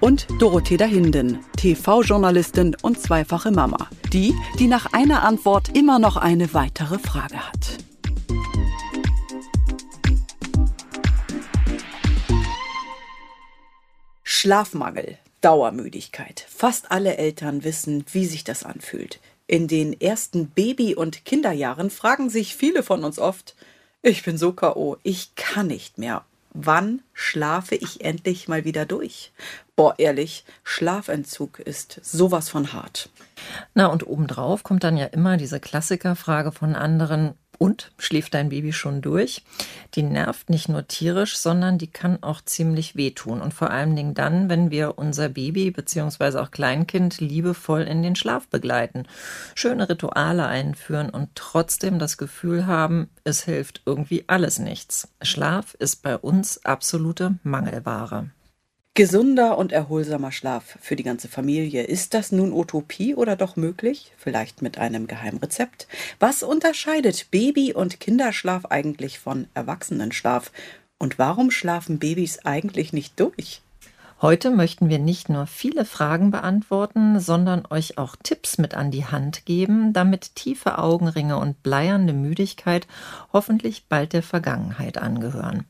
und Dorothea Hinden, TV-Journalistin und zweifache Mama. Die, die nach einer Antwort immer noch eine weitere Frage hat. Schlafmangel, Dauermüdigkeit. Fast alle Eltern wissen, wie sich das anfühlt. In den ersten Baby- und Kinderjahren fragen sich viele von uns oft, ich bin so KO, ich kann nicht mehr wann schlafe ich endlich mal wieder durch? Boah, ehrlich, Schlafentzug ist sowas von hart. Na, und obendrauf kommt dann ja immer diese Klassikerfrage von anderen, und schläft dein Baby schon durch? Die nervt nicht nur tierisch, sondern die kann auch ziemlich wehtun. Und vor allen Dingen dann, wenn wir unser Baby bzw. auch Kleinkind liebevoll in den Schlaf begleiten, schöne Rituale einführen und trotzdem das Gefühl haben, es hilft irgendwie alles nichts. Schlaf ist bei uns absolute Mangelware. Gesunder und erholsamer Schlaf für die ganze Familie. Ist das nun Utopie oder doch möglich? Vielleicht mit einem Geheimrezept? Was unterscheidet Baby- und Kinderschlaf eigentlich von Erwachsenenschlaf? Und warum schlafen Babys eigentlich nicht durch? Heute möchten wir nicht nur viele Fragen beantworten, sondern euch auch Tipps mit an die Hand geben, damit tiefe Augenringe und bleiernde Müdigkeit hoffentlich bald der Vergangenheit angehören.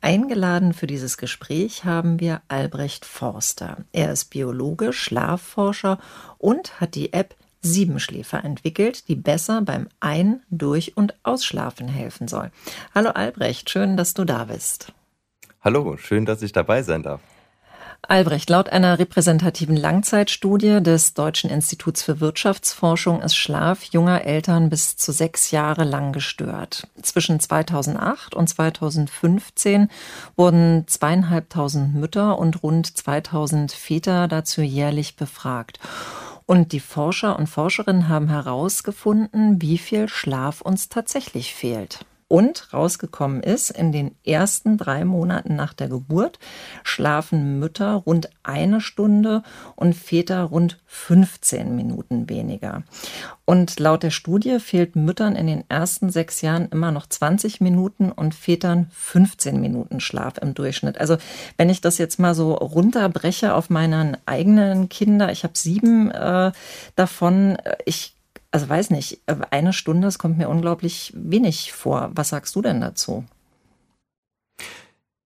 Eingeladen für dieses Gespräch haben wir Albrecht Forster. Er ist Biologe, Schlafforscher und hat die App Siebenschläfer entwickelt, die besser beim Ein-, Durch- und Ausschlafen helfen soll. Hallo Albrecht, schön, dass du da bist. Hallo, schön, dass ich dabei sein darf. Albrecht, laut einer repräsentativen Langzeitstudie des Deutschen Instituts für Wirtschaftsforschung ist Schlaf junger Eltern bis zu sechs Jahre lang gestört. Zwischen 2008 und 2015 wurden zweieinhalbtausend Mütter und rund 2000 Väter dazu jährlich befragt. Und die Forscher und Forscherinnen haben herausgefunden, wie viel Schlaf uns tatsächlich fehlt. Und rausgekommen ist, in den ersten drei Monaten nach der Geburt schlafen Mütter rund eine Stunde und Väter rund 15 Minuten weniger. Und laut der Studie fehlt Müttern in den ersten sechs Jahren immer noch 20 Minuten und Vätern 15 Minuten Schlaf im Durchschnitt. Also wenn ich das jetzt mal so runterbreche auf meinen eigenen Kinder, ich habe sieben äh, davon, ich also weiß nicht, eine Stunde, das kommt mir unglaublich wenig vor. Was sagst du denn dazu?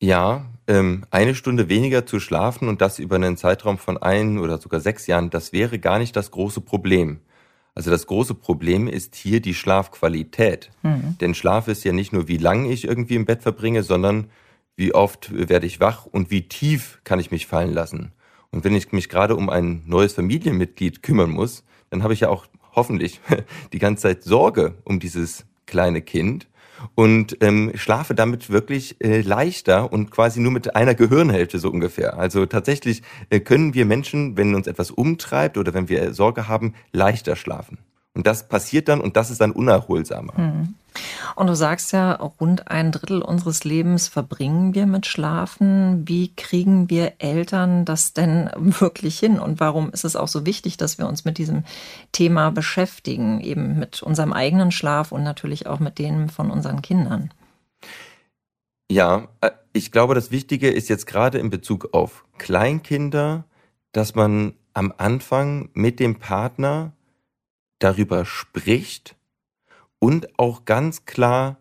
Ja, ähm, eine Stunde weniger zu schlafen und das über einen Zeitraum von ein oder sogar sechs Jahren, das wäre gar nicht das große Problem. Also das große Problem ist hier die Schlafqualität. Mhm. Denn Schlaf ist ja nicht nur, wie lange ich irgendwie im Bett verbringe, sondern wie oft werde ich wach und wie tief kann ich mich fallen lassen. Und wenn ich mich gerade um ein neues Familienmitglied kümmern muss, dann habe ich ja auch hoffentlich die ganze Zeit Sorge um dieses kleine Kind und ähm, schlafe damit wirklich äh, leichter und quasi nur mit einer Gehirnhälfte so ungefähr. Also tatsächlich äh, können wir Menschen, wenn uns etwas umtreibt oder wenn wir Sorge haben, leichter schlafen. Und das passiert dann und das ist dann unerholsamer. Hm. Und du sagst ja, rund ein Drittel unseres Lebens verbringen wir mit Schlafen. Wie kriegen wir Eltern das denn wirklich hin? Und warum ist es auch so wichtig, dass wir uns mit diesem Thema beschäftigen, eben mit unserem eigenen Schlaf und natürlich auch mit dem von unseren Kindern? Ja, äh, ich glaube, das Wichtige ist jetzt gerade in Bezug auf Kleinkinder, dass man am Anfang mit dem Partner darüber spricht, und auch ganz klar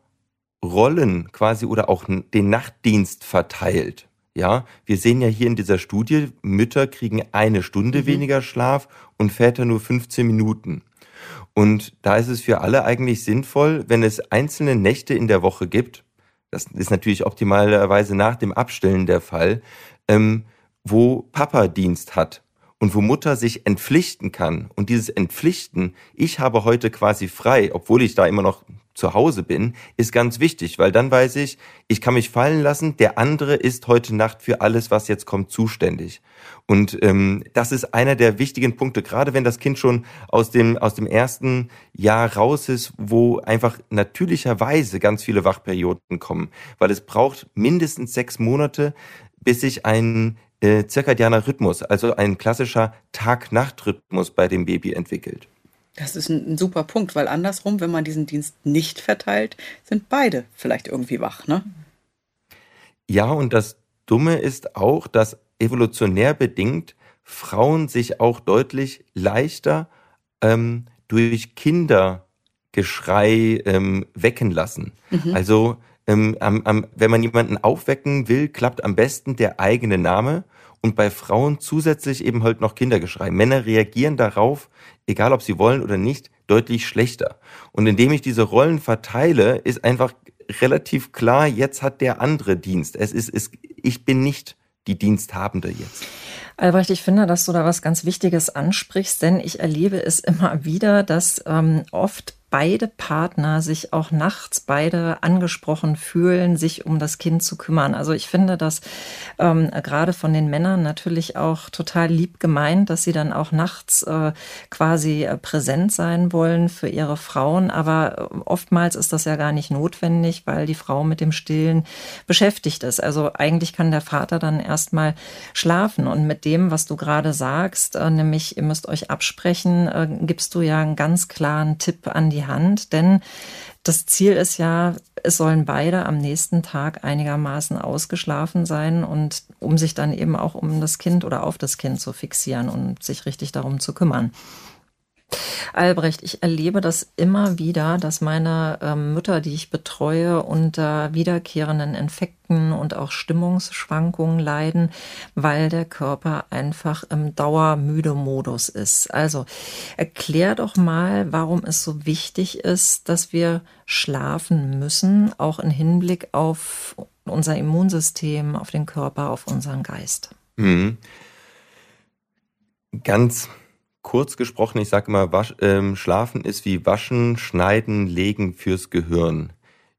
Rollen quasi oder auch den Nachtdienst verteilt. Ja, wir sehen ja hier in dieser Studie, Mütter kriegen eine Stunde mhm. weniger Schlaf und Väter nur 15 Minuten. Und da ist es für alle eigentlich sinnvoll, wenn es einzelne Nächte in der Woche gibt, das ist natürlich optimalerweise nach dem Abstellen der Fall, ähm, wo Papa Dienst hat und wo Mutter sich entpflichten kann. Und dieses Entpflichten, ich habe heute quasi frei, obwohl ich da immer noch zu Hause bin, ist ganz wichtig, weil dann weiß ich, ich kann mich fallen lassen, der andere ist heute Nacht für alles, was jetzt kommt, zuständig. Und ähm, das ist einer der wichtigen Punkte, gerade wenn das Kind schon aus dem, aus dem ersten Jahr raus ist, wo einfach natürlicherweise ganz viele Wachperioden kommen, weil es braucht mindestens sechs Monate, bis sich ein äh, zirkadianer Rhythmus, also ein klassischer Tag-Nacht-Rhythmus bei dem Baby entwickelt. Das ist ein, ein, super Punkt, weil andersrum, wenn man diesen Dienst nicht verteilt, sind beide vielleicht irgendwie wach, ne? Ja, und das Dumme ist auch, dass evolutionär bedingt Frauen sich auch deutlich leichter ähm, durch Kindergeschrei ähm, wecken lassen. Mhm. Also ähm, am, am, wenn man jemanden aufwecken will, klappt am besten der eigene Name und bei Frauen zusätzlich eben halt noch Kindergeschrei. Männer reagieren darauf, egal ob sie wollen oder nicht, deutlich schlechter. Und indem ich diese Rollen verteile, ist einfach relativ klar, jetzt hat der andere Dienst. Es ist, es, ich bin nicht die Diensthabende jetzt. Albrecht, ich finde, dass du da was ganz Wichtiges ansprichst, denn ich erlebe es immer wieder, dass ähm, oft beide Partner sich auch nachts beide angesprochen fühlen, sich um das Kind zu kümmern. Also ich finde das ähm, gerade von den Männern natürlich auch total lieb gemeint, dass sie dann auch nachts äh, quasi äh, präsent sein wollen für ihre Frauen. Aber äh, oftmals ist das ja gar nicht notwendig, weil die Frau mit dem Stillen beschäftigt ist. Also eigentlich kann der Vater dann erstmal schlafen. Und mit dem, was du gerade sagst, äh, nämlich ihr müsst euch absprechen, äh, gibst du ja einen ganz klaren Tipp an die Hand, denn das Ziel ist ja, es sollen beide am nächsten Tag einigermaßen ausgeschlafen sein und um sich dann eben auch um das Kind oder auf das Kind zu fixieren und sich richtig darum zu kümmern. Albrecht, ich erlebe das immer wieder, dass meine ähm, Mütter, die ich betreue, unter wiederkehrenden Infekten und auch Stimmungsschwankungen leiden, weil der Körper einfach im Dauermüde-Modus ist. Also erklär doch mal, warum es so wichtig ist, dass wir schlafen müssen, auch im Hinblick auf unser Immunsystem, auf den Körper, auf unseren Geist. Mhm. Ganz kurz gesprochen, ich sage immer, wasch, ähm, Schlafen ist wie Waschen, Schneiden, Legen fürs Gehirn.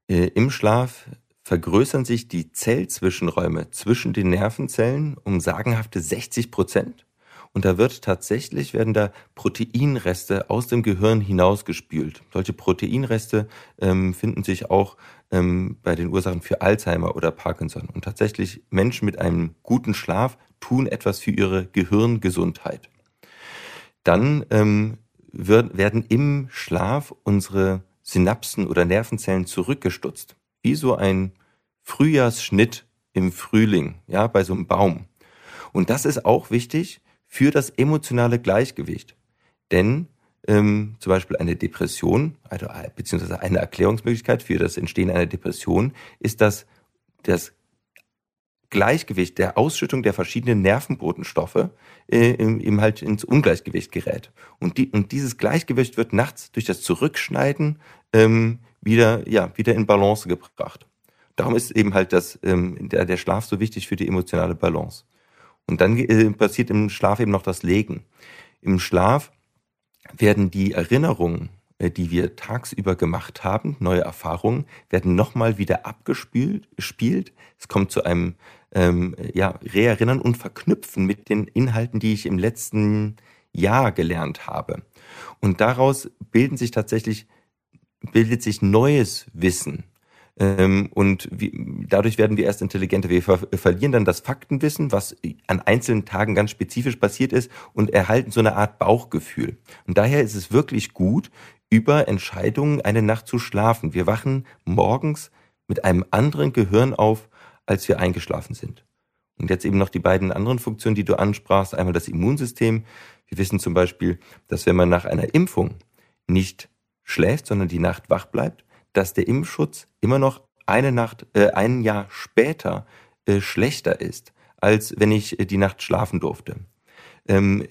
Äh, Im Schlaf vergrößern sich die Zellzwischenräume zwischen den Nervenzellen um sagenhafte 60 Prozent. Und da wird tatsächlich, werden da Proteinreste aus dem Gehirn hinausgespült. Solche Proteinreste ähm, finden sich auch ähm, bei den Ursachen für Alzheimer oder Parkinson. Und tatsächlich Menschen mit einem guten Schlaf tun etwas für ihre Gehirngesundheit dann ähm, wird, werden im Schlaf unsere Synapsen oder Nervenzellen zurückgestutzt. Wie so ein Frühjahrsschnitt im Frühling, ja, bei so einem Baum. Und das ist auch wichtig für das emotionale Gleichgewicht. Denn ähm, zum Beispiel eine Depression, also, beziehungsweise eine Erklärungsmöglichkeit für das Entstehen einer Depression, ist, dass das Gleichgewicht der Ausschüttung der verschiedenen Nervenbotenstoffe äh, eben halt ins Ungleichgewicht gerät. Und, die, und dieses Gleichgewicht wird nachts durch das Zurückschneiden ähm, wieder, ja, wieder in Balance gebracht. Darum ist eben halt das, ähm, der, der Schlaf so wichtig für die emotionale Balance. Und dann äh, passiert im Schlaf eben noch das Legen. Im Schlaf werden die Erinnerungen äh, die wir tagsüber gemacht haben, neue Erfahrungen, werden nochmal wieder abgespielt. Spielt. Es kommt zu einem ähm, ja, Reerinnern und Verknüpfen mit den Inhalten, die ich im letzten Jahr gelernt habe. Und daraus bilden sich tatsächlich, bildet sich neues Wissen. Ähm, und wie, dadurch werden wir erst intelligenter. Wir ver verlieren dann das Faktenwissen, was an einzelnen Tagen ganz spezifisch passiert ist und erhalten so eine Art Bauchgefühl. Und daher ist es wirklich gut, über Entscheidungen eine Nacht zu schlafen. Wir wachen morgens mit einem anderen Gehirn auf, als wir eingeschlafen sind. Und jetzt eben noch die beiden anderen Funktionen, die du ansprachst. Einmal das Immunsystem. Wir wissen zum Beispiel, dass wenn man nach einer Impfung nicht schläft, sondern die Nacht wach bleibt, dass der Impfschutz immer noch eine Nacht, äh, ein Jahr später äh, schlechter ist, als wenn ich äh, die Nacht schlafen durfte. Ähm,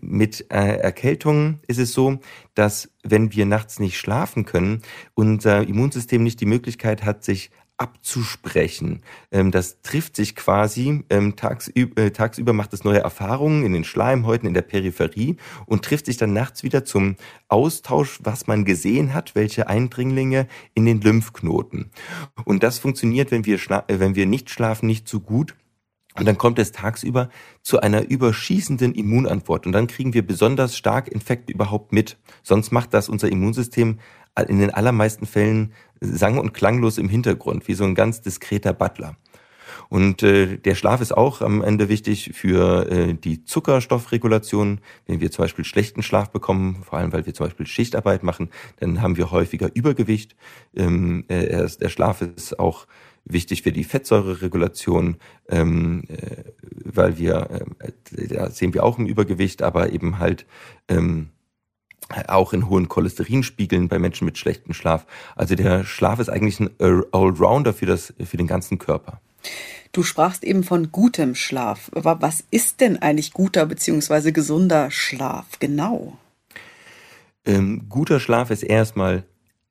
mit äh, Erkältungen ist es so, dass wenn wir nachts nicht schlafen können, unser Immunsystem nicht die Möglichkeit hat, sich abzusprechen. Ähm, das trifft sich quasi ähm, tagsüber, äh, tagsüber macht es neue Erfahrungen in den Schleimhäuten, in der Peripherie und trifft sich dann nachts wieder zum Austausch, was man gesehen hat, welche Eindringlinge in den Lymphknoten. Und das funktioniert, wenn wir, äh, wenn wir nicht schlafen, nicht so gut. Und dann kommt es tagsüber zu einer überschießenden Immunantwort. Und dann kriegen wir besonders stark Infekte überhaupt mit. Sonst macht das unser Immunsystem in den allermeisten Fällen sang- und klanglos im Hintergrund, wie so ein ganz diskreter Butler. Und äh, der Schlaf ist auch am Ende wichtig für äh, die Zuckerstoffregulation. Wenn wir zum Beispiel schlechten Schlaf bekommen, vor allem weil wir zum Beispiel Schichtarbeit machen, dann haben wir häufiger Übergewicht. Ähm, äh, der Schlaf ist auch wichtig für die Fettsäureregulation, ähm, äh, weil wir, äh, da sehen wir auch im Übergewicht, aber eben halt ähm, auch in hohen Cholesterinspiegeln bei Menschen mit schlechtem Schlaf. Also der Schlaf ist eigentlich ein Allrounder für, das, für den ganzen Körper. Du sprachst eben von gutem Schlaf. Aber was ist denn eigentlich guter bzw. gesunder Schlaf genau? Ähm, guter Schlaf ist erstmal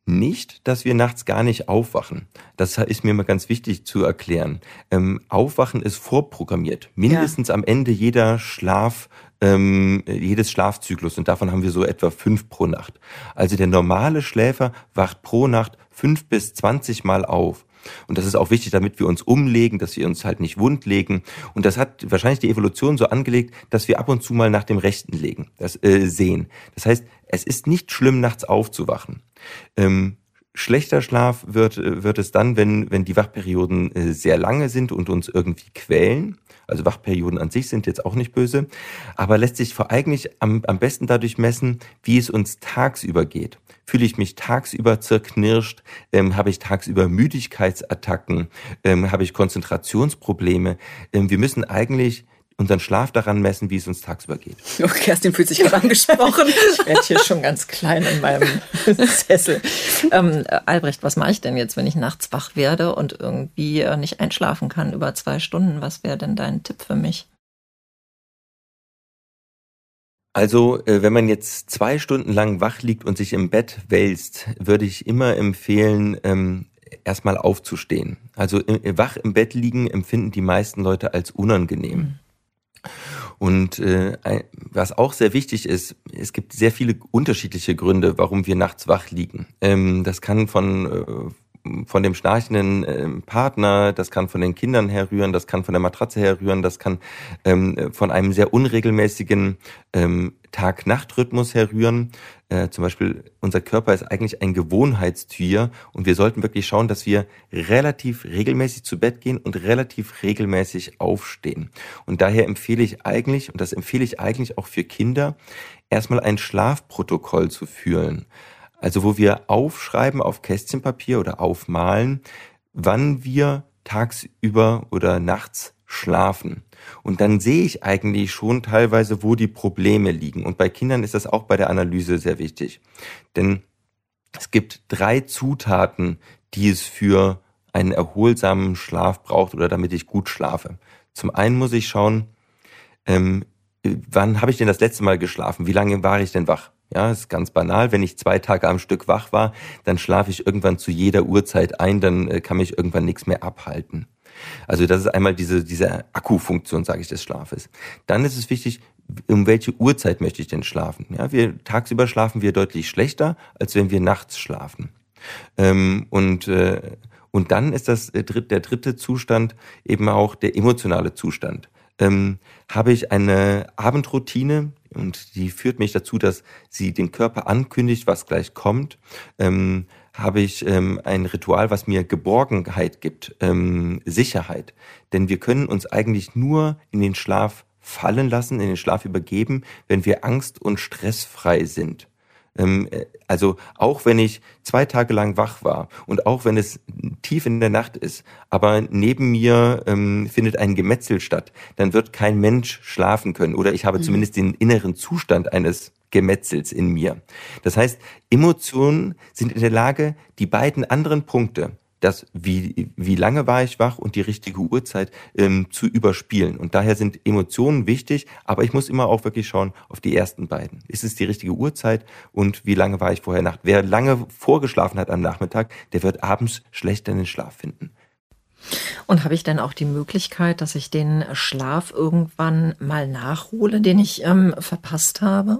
nicht, dass wir nachts gar nicht aufwachen. Das ist mir mal ganz wichtig zu erklären. Ähm, aufwachen ist vorprogrammiert. Mindestens ja. am Ende jeder Schlaf ähm, jedes Schlafzyklus und davon haben wir so etwa fünf pro Nacht. Also der normale Schläfer wacht pro Nacht fünf bis zwanzig Mal auf. Und das ist auch wichtig, damit wir uns umlegen, dass wir uns halt nicht wund legen. Und das hat wahrscheinlich die Evolution so angelegt, dass wir ab und zu mal nach dem Rechten legen, das äh, sehen. Das heißt, es ist nicht schlimm, nachts aufzuwachen. Ähm, schlechter Schlaf wird, wird es dann, wenn, wenn die Wachperioden äh, sehr lange sind und uns irgendwie quälen. Also Wachperioden an sich sind jetzt auch nicht böse, aber lässt sich vor eigentlich am, am besten dadurch messen, wie es uns tagsüber geht. Fühle ich mich tagsüber zerknirscht? Ähm, habe ich tagsüber Müdigkeitsattacken? Ähm, habe ich Konzentrationsprobleme? Ähm, wir müssen eigentlich unseren Schlaf daran messen, wie es uns tagsüber geht. Oh, Kerstin fühlt sich gerade angesprochen. ich werde hier schon ganz klein in meinem Sessel. Ähm, Albrecht, was mache ich denn jetzt, wenn ich nachts wach werde und irgendwie äh, nicht einschlafen kann über zwei Stunden? Was wäre denn dein Tipp für mich? Also, äh, wenn man jetzt zwei Stunden lang wach liegt und sich im Bett wälzt, würde ich immer empfehlen, ähm, erstmal aufzustehen. Also wach im Bett liegen empfinden die meisten Leute als unangenehm. Mhm. Und äh, was auch sehr wichtig ist, es gibt sehr viele unterschiedliche Gründe, warum wir nachts wach liegen. Ähm, das kann von äh, von dem schnarchenden äh, Partner, das kann von den Kindern herrühren, das kann von der Matratze herrühren, das kann ähm, von einem sehr unregelmäßigen ähm, Tag-Nacht-Rhythmus herrühren. Äh, zum Beispiel, unser Körper ist eigentlich ein Gewohnheitstier und wir sollten wirklich schauen, dass wir relativ regelmäßig zu Bett gehen und relativ regelmäßig aufstehen. Und daher empfehle ich eigentlich, und das empfehle ich eigentlich auch für Kinder, erstmal ein Schlafprotokoll zu führen. Also wo wir aufschreiben auf Kästchenpapier oder aufmalen, wann wir tagsüber oder nachts schlafen. Und dann sehe ich eigentlich schon teilweise, wo die Probleme liegen. Und bei Kindern ist das auch bei der Analyse sehr wichtig. Denn es gibt drei Zutaten, die es für einen erholsamen Schlaf braucht oder damit ich gut schlafe. Zum einen muss ich schauen, ähm, wann habe ich denn das letzte Mal geschlafen? Wie lange war ich denn wach? Ja, ist ganz banal. Wenn ich zwei Tage am Stück wach war, dann schlafe ich irgendwann zu jeder Uhrzeit ein, dann äh, kann mich irgendwann nichts mehr abhalten. Also das ist einmal diese, diese Akkufunktion, sage ich, des Schlafes. Dann ist es wichtig, um welche Uhrzeit möchte ich denn schlafen? Ja, wir tagsüber schlafen wir deutlich schlechter, als wenn wir nachts schlafen. Ähm, und äh, und dann ist das äh, der dritte Zustand eben auch der emotionale Zustand. Ähm, habe ich eine Abendroutine, und die führt mich dazu, dass sie den Körper ankündigt, was gleich kommt. Ähm, habe ich ähm, ein Ritual, was mir Geborgenheit gibt, ähm, Sicherheit. Denn wir können uns eigentlich nur in den Schlaf fallen lassen, in den Schlaf übergeben, wenn wir angst- und stressfrei sind. Ähm, äh, also auch wenn ich zwei Tage lang wach war und auch wenn es tief in der Nacht ist, aber neben mir ähm, findet ein Gemetzel statt, dann wird kein Mensch schlafen können oder ich habe mhm. zumindest den inneren Zustand eines Gemetzels in mir. Das heißt, Emotionen sind in der Lage, die beiden anderen Punkte, das, wie, wie lange war ich wach und die richtige Uhrzeit ähm, zu überspielen. Und daher sind Emotionen wichtig, aber ich muss immer auch wirklich schauen auf die ersten beiden. Ist es die richtige Uhrzeit und wie lange war ich vorher Nacht? Wer lange vorgeschlafen hat am Nachmittag, der wird abends schlechter in den Schlaf finden. Und habe ich denn auch die Möglichkeit, dass ich den Schlaf irgendwann mal nachhole, den ich ähm, verpasst habe?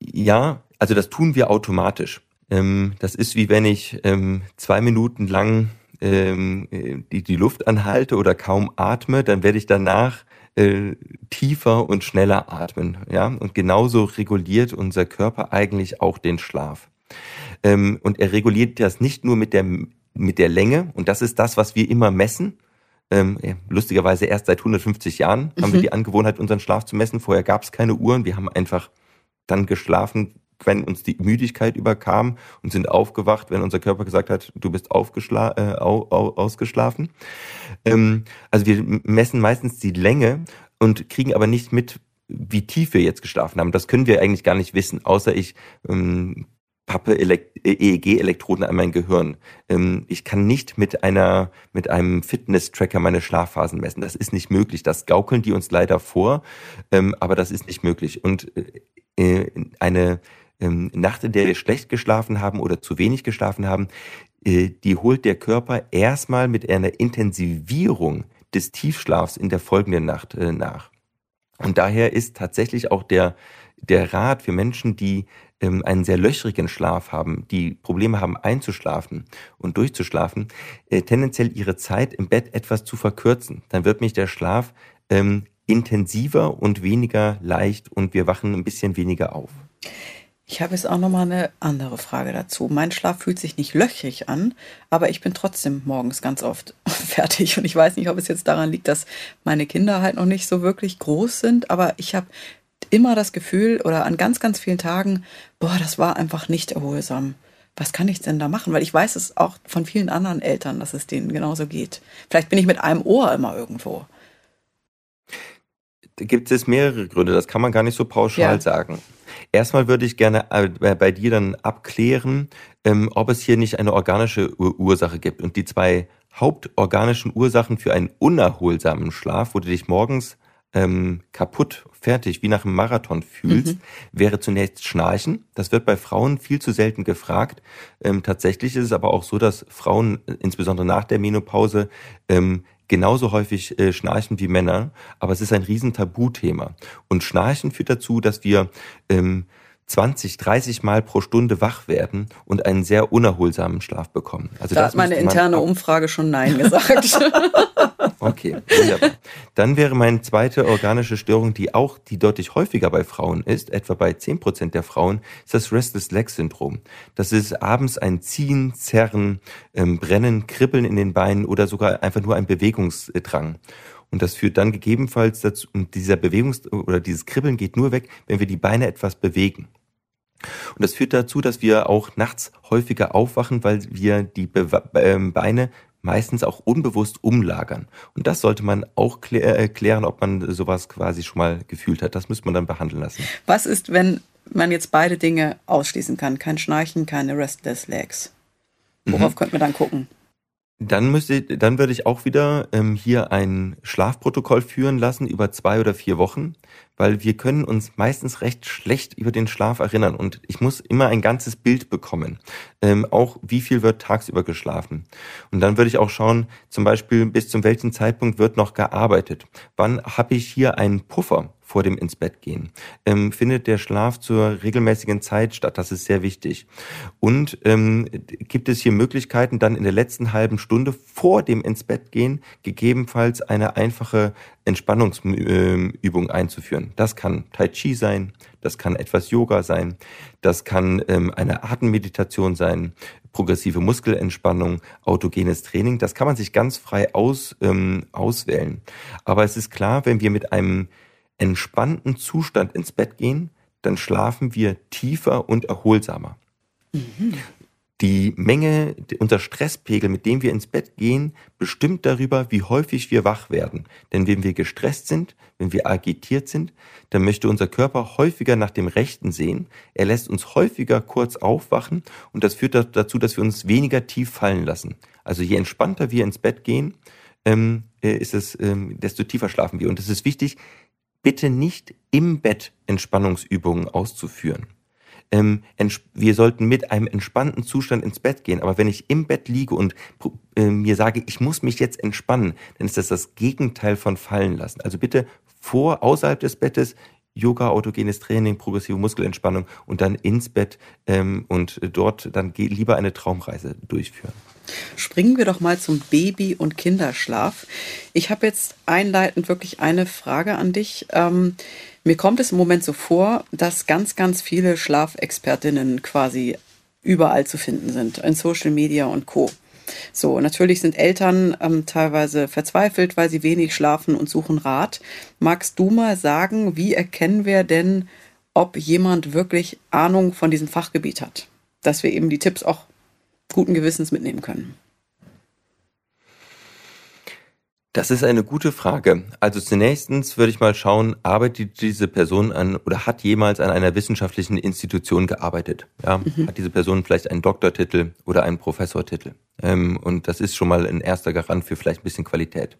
Ja, also das tun wir automatisch. Ähm, das ist wie wenn ich ähm, zwei Minuten lang ähm, die, die Luft anhalte oder kaum atme, dann werde ich danach äh, tiefer und schneller atmen. Ja, und genauso reguliert unser Körper eigentlich auch den Schlaf. Ähm, und er reguliert das nicht nur mit der mit der Länge und das ist das, was wir immer messen. Ähm, lustigerweise erst seit 150 Jahren haben mhm. wir die Angewohnheit, unseren Schlaf zu messen. Vorher gab es keine Uhren. Wir haben einfach dann geschlafen, wenn uns die Müdigkeit überkam und sind aufgewacht, wenn unser Körper gesagt hat, du bist aufgeschla äh, au, au, ausgeschlafen. Ähm, also wir messen meistens die Länge und kriegen aber nicht mit, wie tief wir jetzt geschlafen haben. Das können wir eigentlich gar nicht wissen, außer ich ähm, pappe EEG-Elektroden an mein Gehirn. Ähm, ich kann nicht mit einer, mit einem Fitness-Tracker meine Schlafphasen messen. Das ist nicht möglich. Das gaukeln die uns leider vor, ähm, aber das ist nicht möglich. Und äh, eine ähm, Nacht, in der wir schlecht geschlafen haben oder zu wenig geschlafen haben, äh, die holt der Körper erstmal mit einer Intensivierung des Tiefschlafs in der folgenden Nacht äh, nach. Und daher ist tatsächlich auch der, der Rat für Menschen, die ähm, einen sehr löchrigen Schlaf haben, die Probleme haben einzuschlafen und durchzuschlafen, äh, tendenziell ihre Zeit im Bett etwas zu verkürzen. Dann wird mich der Schlaf ähm, intensiver und weniger leicht und wir wachen ein bisschen weniger auf. Ich habe jetzt auch noch mal eine andere Frage dazu. Mein Schlaf fühlt sich nicht löchrig an, aber ich bin trotzdem morgens ganz oft fertig und ich weiß nicht, ob es jetzt daran liegt, dass meine Kinder halt noch nicht so wirklich groß sind, aber ich habe immer das Gefühl oder an ganz ganz vielen Tagen, boah, das war einfach nicht erholsam. Was kann ich denn da machen? Weil ich weiß es auch von vielen anderen Eltern, dass es denen genauso geht. Vielleicht bin ich mit einem Ohr immer irgendwo. Da gibt es mehrere Gründe, das kann man gar nicht so pauschal ja. sagen. Erstmal würde ich gerne äh, bei dir dann abklären, ähm, ob es hier nicht eine organische Ursache gibt. Und die zwei hauptorganischen Ursachen für einen unerholsamen Schlaf, wo du dich morgens ähm, kaputt, fertig, wie nach einem Marathon fühlst, mhm. wäre zunächst Schnarchen. Das wird bei Frauen viel zu selten gefragt. Ähm, tatsächlich ist es aber auch so, dass Frauen, äh, insbesondere nach der Menopause, ähm, genauso häufig äh, schnarchen wie Männer, aber es ist ein riesen Tabuthema. Und Schnarchen führt dazu, dass wir ähm, 20, 30 Mal pro Stunde wach werden und einen sehr unerholsamen Schlaf bekommen. Also da hat meine interne Umfrage schon Nein gesagt. okay, wunderbar. Dann wäre meine zweite organische Störung, die auch, die deutlich häufiger bei Frauen ist, etwa bei 10 Prozent der Frauen, ist das Restless Leg Syndrom. Das ist abends ein Ziehen, Zerren, ähm, Brennen, Kribbeln in den Beinen oder sogar einfach nur ein Bewegungsdrang. Und das führt dann gegebenenfalls dazu, und dieser Bewegungs- oder dieses Kribbeln geht nur weg, wenn wir die Beine etwas bewegen. Und das führt dazu, dass wir auch nachts häufiger aufwachen, weil wir die Be ähm, Beine meistens auch unbewusst umlagern. Und das sollte man auch äh, klären, ob man sowas quasi schon mal gefühlt hat. Das müsste man dann behandeln lassen. Was ist, wenn man jetzt beide Dinge ausschließen kann? Kein Schnarchen, keine Restless Legs. Worauf mhm. könnte man dann gucken? Dann müsste, dann würde ich auch wieder ähm, hier ein Schlafprotokoll führen lassen über zwei oder vier Wochen, weil wir können uns meistens recht schlecht über den Schlaf erinnern und ich muss immer ein ganzes Bild bekommen. Ähm, auch wie viel wird tagsüber geschlafen. Und dann würde ich auch schauen, zum Beispiel bis zum welchen Zeitpunkt wird noch gearbeitet. Wann habe ich hier einen Puffer? vor dem ins Bett gehen. Ähm, findet der Schlaf zur regelmäßigen Zeit statt? Das ist sehr wichtig. Und ähm, gibt es hier Möglichkeiten, dann in der letzten halben Stunde vor dem ins Bett gehen gegebenenfalls eine einfache Entspannungsübung einzuführen? Das kann Tai Chi sein, das kann etwas Yoga sein, das kann ähm, eine Atemmeditation sein, progressive Muskelentspannung, autogenes Training. Das kann man sich ganz frei aus, ähm, auswählen. Aber es ist klar, wenn wir mit einem entspannten Zustand ins Bett gehen, dann schlafen wir tiefer und erholsamer. Mhm. Die Menge, unser Stresspegel, mit dem wir ins Bett gehen, bestimmt darüber, wie häufig wir wach werden. Denn wenn wir gestresst sind, wenn wir agitiert sind, dann möchte unser Körper häufiger nach dem Rechten sehen. Er lässt uns häufiger kurz aufwachen und das führt dazu, dass wir uns weniger tief fallen lassen. Also je entspannter wir ins Bett gehen, ähm, äh, ist es, ähm, desto tiefer schlafen wir. Und es ist wichtig, bitte nicht im Bett Entspannungsübungen auszuführen ähm, wir sollten mit einem entspannten Zustand ins Bett gehen. Aber wenn ich im Bett liege und äh, mir sage, ich muss mich jetzt entspannen, dann ist das das Gegenteil von fallen lassen. Also bitte vor, außerhalb des Bettes Yoga, autogenes Training, progressive Muskelentspannung und dann ins Bett ähm, und dort dann lieber eine Traumreise durchführen. Springen wir doch mal zum Baby- und Kinderschlaf. Ich habe jetzt einleitend wirklich eine Frage an dich. Ähm, mir kommt es im Moment so vor, dass ganz, ganz viele Schlafexpertinnen quasi überall zu finden sind, in Social Media und Co. So, natürlich sind Eltern ähm, teilweise verzweifelt, weil sie wenig schlafen und suchen Rat. Magst du mal sagen, wie erkennen wir denn, ob jemand wirklich Ahnung von diesem Fachgebiet hat? Dass wir eben die Tipps auch guten Gewissens mitnehmen können. Das ist eine gute Frage. Also zunächstens würde ich mal schauen, arbeitet diese Person an oder hat jemals an einer wissenschaftlichen Institution gearbeitet? Ja, mhm. hat diese Person vielleicht einen Doktortitel oder einen Professortitel? Ähm, und das ist schon mal ein erster Garant für vielleicht ein bisschen Qualität.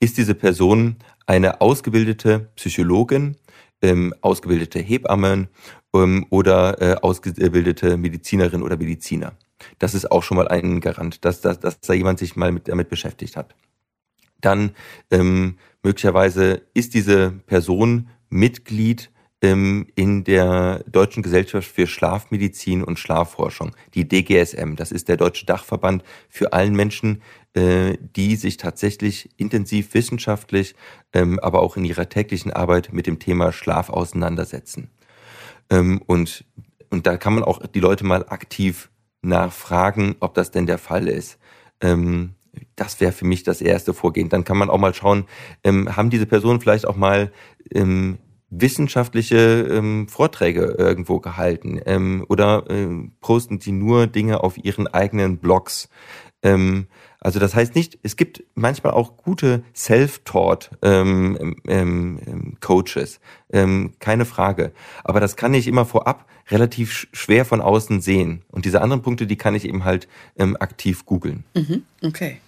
Ist diese Person eine ausgebildete Psychologin, ähm, ausgebildete Hebamme ähm, oder äh, ausgebildete Medizinerin oder Mediziner? Das ist auch schon mal ein Garant, dass, dass, dass da jemand sich mal mit, damit beschäftigt hat dann ähm, möglicherweise ist diese Person Mitglied ähm, in der Deutschen Gesellschaft für Schlafmedizin und Schlafforschung, die DGSM. Das ist der deutsche Dachverband für allen Menschen, äh, die sich tatsächlich intensiv wissenschaftlich, ähm, aber auch in ihrer täglichen Arbeit mit dem Thema Schlaf auseinandersetzen. Ähm, und, und da kann man auch die Leute mal aktiv nachfragen, ob das denn der Fall ist. Ähm, das wäre für mich das erste Vorgehen. Dann kann man auch mal schauen, ähm, haben diese Personen vielleicht auch mal ähm, wissenschaftliche ähm, Vorträge irgendwo gehalten ähm, oder ähm, posten die nur Dinge auf ihren eigenen Blogs. Ähm, also das heißt nicht, es gibt manchmal auch gute Self-Taught ähm, ähm, ähm, Coaches, ähm, keine Frage. Aber das kann ich immer vorab relativ schwer von außen sehen. Und diese anderen Punkte, die kann ich eben halt ähm, aktiv googeln. Mhm, okay.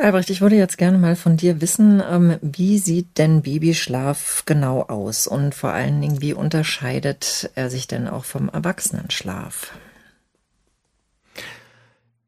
Albrecht, ich würde jetzt gerne mal von dir wissen, ähm, wie sieht denn Babyschlaf genau aus und vor allen Dingen, wie unterscheidet er sich denn auch vom Erwachsenenschlaf?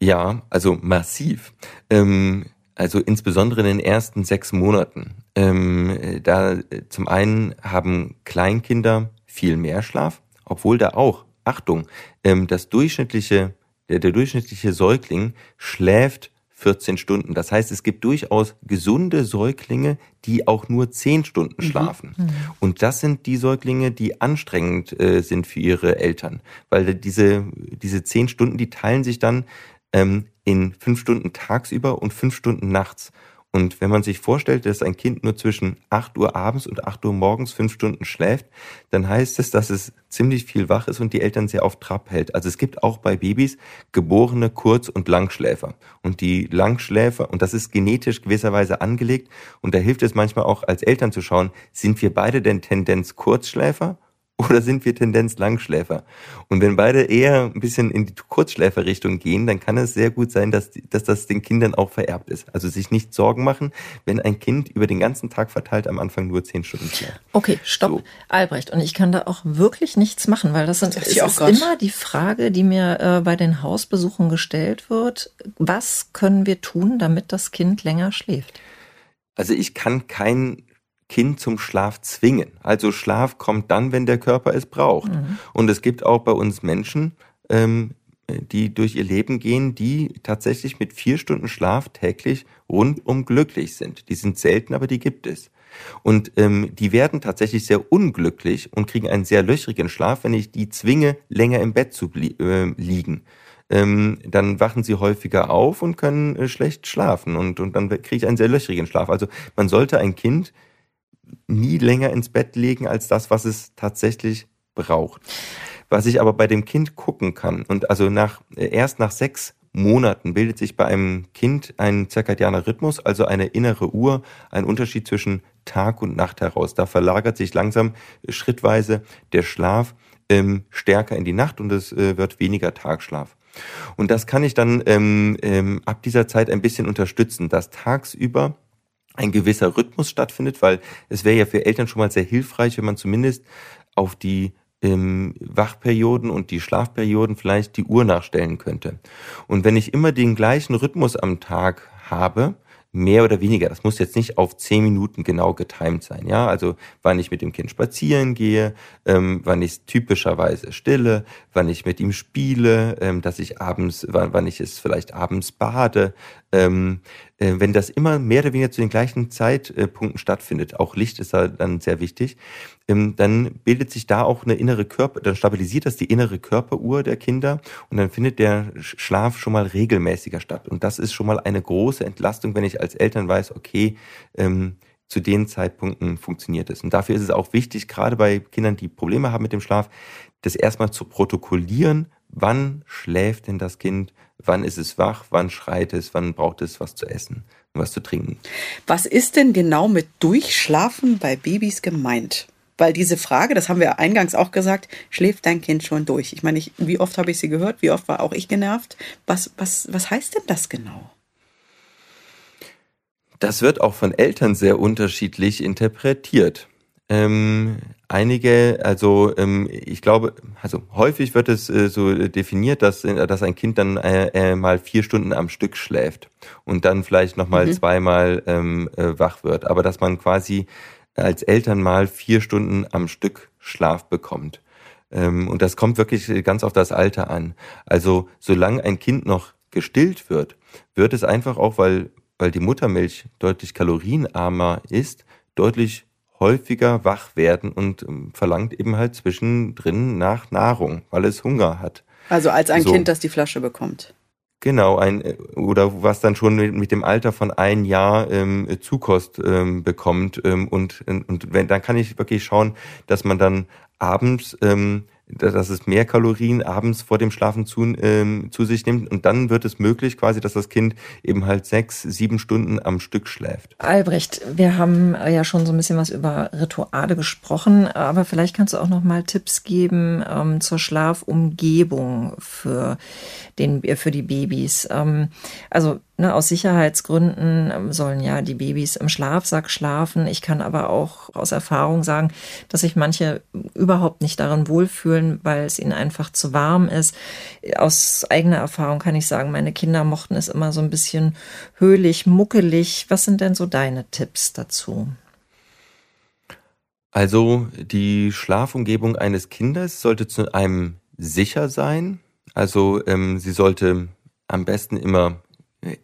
Ja, also massiv. Ähm, also insbesondere in den ersten sechs Monaten. Ähm, da zum einen haben Kleinkinder viel mehr Schlaf, obwohl da auch, Achtung, das durchschnittliche, der, der durchschnittliche Säugling schläft 14 Stunden. Das heißt, es gibt durchaus gesunde Säuglinge, die auch nur 10 Stunden mhm. schlafen. Mhm. Und das sind die Säuglinge, die anstrengend äh, sind für ihre Eltern. Weil diese, diese 10 Stunden, die teilen sich dann ähm, in 5 Stunden tagsüber und 5 Stunden nachts. Und wenn man sich vorstellt, dass ein Kind nur zwischen 8 Uhr abends und 8 Uhr morgens fünf Stunden schläft, dann heißt es, dass es ziemlich viel wach ist und die Eltern sehr auf Trab hält. Also es gibt auch bei Babys geborene Kurz- und Langschläfer. Und die Langschläfer, und das ist genetisch gewisserweise angelegt, und da hilft es manchmal auch als Eltern zu schauen, sind wir beide denn Tendenz Kurzschläfer oder sind wir Tendenz Langschläfer? Und wenn beide eher ein bisschen in die Kurzschläferrichtung gehen, dann kann es sehr gut sein, dass, dass das den Kindern auch vererbt ist. Also sich nicht Sorgen machen, wenn ein Kind über den ganzen Tag verteilt am Anfang nur zehn Stunden schläft. Okay, stopp, so. Albrecht. Und ich kann da auch wirklich nichts machen, weil das, sind, das ist, ist immer die Frage, die mir äh, bei den Hausbesuchen gestellt wird. Was können wir tun, damit das Kind länger schläft? Also ich kann kein Kind zum Schlaf zwingen. Also Schlaf kommt dann, wenn der Körper es braucht. Mhm. Und es gibt auch bei uns Menschen, ähm, die durch ihr Leben gehen, die tatsächlich mit vier Stunden Schlaf täglich rundum glücklich sind. Die sind selten, aber die gibt es. Und ähm, die werden tatsächlich sehr unglücklich und kriegen einen sehr löchrigen Schlaf, wenn ich die zwinge, länger im Bett zu äh, liegen. Ähm, dann wachen sie häufiger auf und können äh, schlecht schlafen und, und dann kriege ich einen sehr löchrigen Schlaf. Also man sollte ein Kind nie länger ins Bett legen als das, was es tatsächlich braucht. Was ich aber bei dem Kind gucken kann und also nach erst nach sechs Monaten bildet sich bei einem Kind ein zirkadianer Rhythmus, also eine innere Uhr, ein Unterschied zwischen Tag und Nacht heraus. Da verlagert sich langsam schrittweise der Schlaf ähm, stärker in die Nacht und es äh, wird weniger Tagschlaf. Und das kann ich dann ähm, ähm, ab dieser Zeit ein bisschen unterstützen, dass tagsüber ein gewisser Rhythmus stattfindet, weil es wäre ja für Eltern schon mal sehr hilfreich, wenn man zumindest auf die ähm, Wachperioden und die Schlafperioden vielleicht die Uhr nachstellen könnte. Und wenn ich immer den gleichen Rhythmus am Tag habe, mehr oder weniger. Das muss jetzt nicht auf zehn Minuten genau getimt sein. Ja, also wann ich mit dem Kind spazieren gehe, ähm, wann ich typischerweise stille, wann ich mit ihm spiele, ähm, dass ich abends, wann, wann ich es vielleicht abends bade. Ähm, äh, wenn das immer mehr oder weniger zu den gleichen Zeitpunkten stattfindet, auch Licht ist da dann sehr wichtig, ähm, dann bildet sich da auch eine innere Körper, dann stabilisiert das die innere Körperuhr der Kinder und dann findet der Schlaf schon mal regelmäßiger statt. Und das ist schon mal eine große Entlastung, wenn ich als Eltern weiß, okay, ähm, zu den Zeitpunkten funktioniert es. Und dafür ist es auch wichtig, gerade bei Kindern, die Probleme haben mit dem Schlaf, das erstmal zu protokollieren, wann schläft denn das Kind, wann ist es wach, wann schreit es, wann braucht es was zu essen und was zu trinken. Was ist denn genau mit Durchschlafen bei Babys gemeint? Weil diese Frage, das haben wir eingangs auch gesagt, schläft dein Kind schon durch? Ich meine, ich, wie oft habe ich sie gehört? Wie oft war auch ich genervt? Was, was, was heißt denn das genau? Das wird auch von Eltern sehr unterschiedlich interpretiert. Ähm, einige, also ähm, ich glaube, also häufig wird es äh, so definiert, dass, äh, dass ein Kind dann äh, äh, mal vier Stunden am Stück schläft und dann vielleicht nochmal mhm. zweimal ähm, äh, wach wird. Aber dass man quasi als Eltern mal vier Stunden am Stück Schlaf bekommt. Ähm, und das kommt wirklich ganz auf das Alter an. Also solange ein Kind noch gestillt wird, wird es einfach auch, weil, weil die Muttermilch deutlich kalorienarmer ist, deutlich häufiger wach werden und ähm, verlangt eben halt zwischendrin nach Nahrung, weil es Hunger hat. Also als ein so. Kind, das die Flasche bekommt. Genau, ein oder was dann schon mit, dem Alter von ein Jahr ähm, Zukost ähm, bekommt ähm, und und wenn dann kann ich wirklich schauen, dass man dann abends ähm, dass es mehr Kalorien abends vor dem Schlafen zu, ähm, zu sich nimmt. Und dann wird es möglich, quasi, dass das Kind eben halt sechs, sieben Stunden am Stück schläft. Albrecht, wir haben ja schon so ein bisschen was über Rituale gesprochen, aber vielleicht kannst du auch noch mal Tipps geben ähm, zur Schlafumgebung für den, für die Babys. Ähm, also Ne, aus Sicherheitsgründen ähm, sollen ja die Babys im Schlafsack schlafen. Ich kann aber auch aus Erfahrung sagen, dass sich manche überhaupt nicht darin wohlfühlen, weil es ihnen einfach zu warm ist. Aus eigener Erfahrung kann ich sagen, meine Kinder mochten es immer so ein bisschen höhlig, muckelig. Was sind denn so deine Tipps dazu? Also die Schlafumgebung eines Kindes sollte zu einem sicher sein. Also ähm, sie sollte am besten immer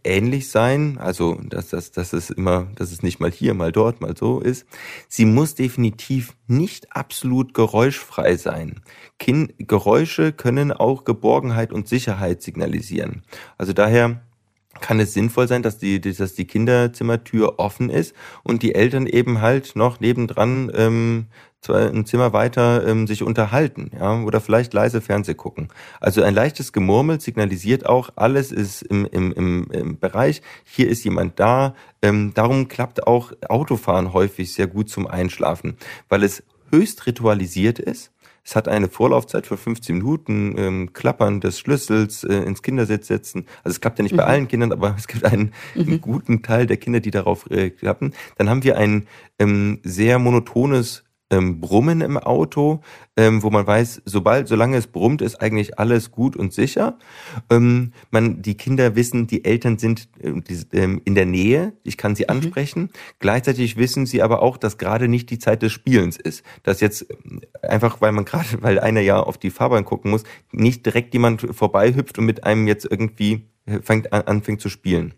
ähnlich sein, also dass, dass, dass es immer, dass es nicht mal hier, mal dort, mal so ist. Sie muss definitiv nicht absolut geräuschfrei sein. Kind, Geräusche können auch Geborgenheit und Sicherheit signalisieren. Also daher kann es sinnvoll sein, dass die, dass die Kinderzimmertür offen ist und die Eltern eben halt noch nebendran ähm, ein Zimmer weiter ähm, sich unterhalten, ja, oder vielleicht leise Fernseh gucken. Also ein leichtes Gemurmel signalisiert auch, alles ist im, im, im, im Bereich, hier ist jemand da. Ähm, darum klappt auch Autofahren häufig sehr gut zum Einschlafen, weil es höchst ritualisiert ist. Es hat eine Vorlaufzeit für 15 Minuten, ähm, Klappern des Schlüssels, äh, ins Kindersitz setzen. Also es klappt ja nicht mhm. bei allen Kindern, aber es gibt einen, mhm. einen, guten Teil der Kinder, die darauf äh, klappen. Dann haben wir ein ähm, sehr monotones ähm, Brummen im Auto, ähm, wo man weiß, sobald, solange es brummt, ist eigentlich alles gut und sicher. Ähm, man, die Kinder wissen, die Eltern sind äh, ähm, in der Nähe, ich kann sie mhm. ansprechen. Gleichzeitig wissen sie aber auch, dass gerade nicht die Zeit des Spielens ist. Dass jetzt äh, einfach, weil man gerade, weil einer ja auf die Fahrbahn gucken muss, nicht direkt jemand vorbeihüpft und mit einem jetzt irgendwie äh, fängt an, anfängt zu spielen.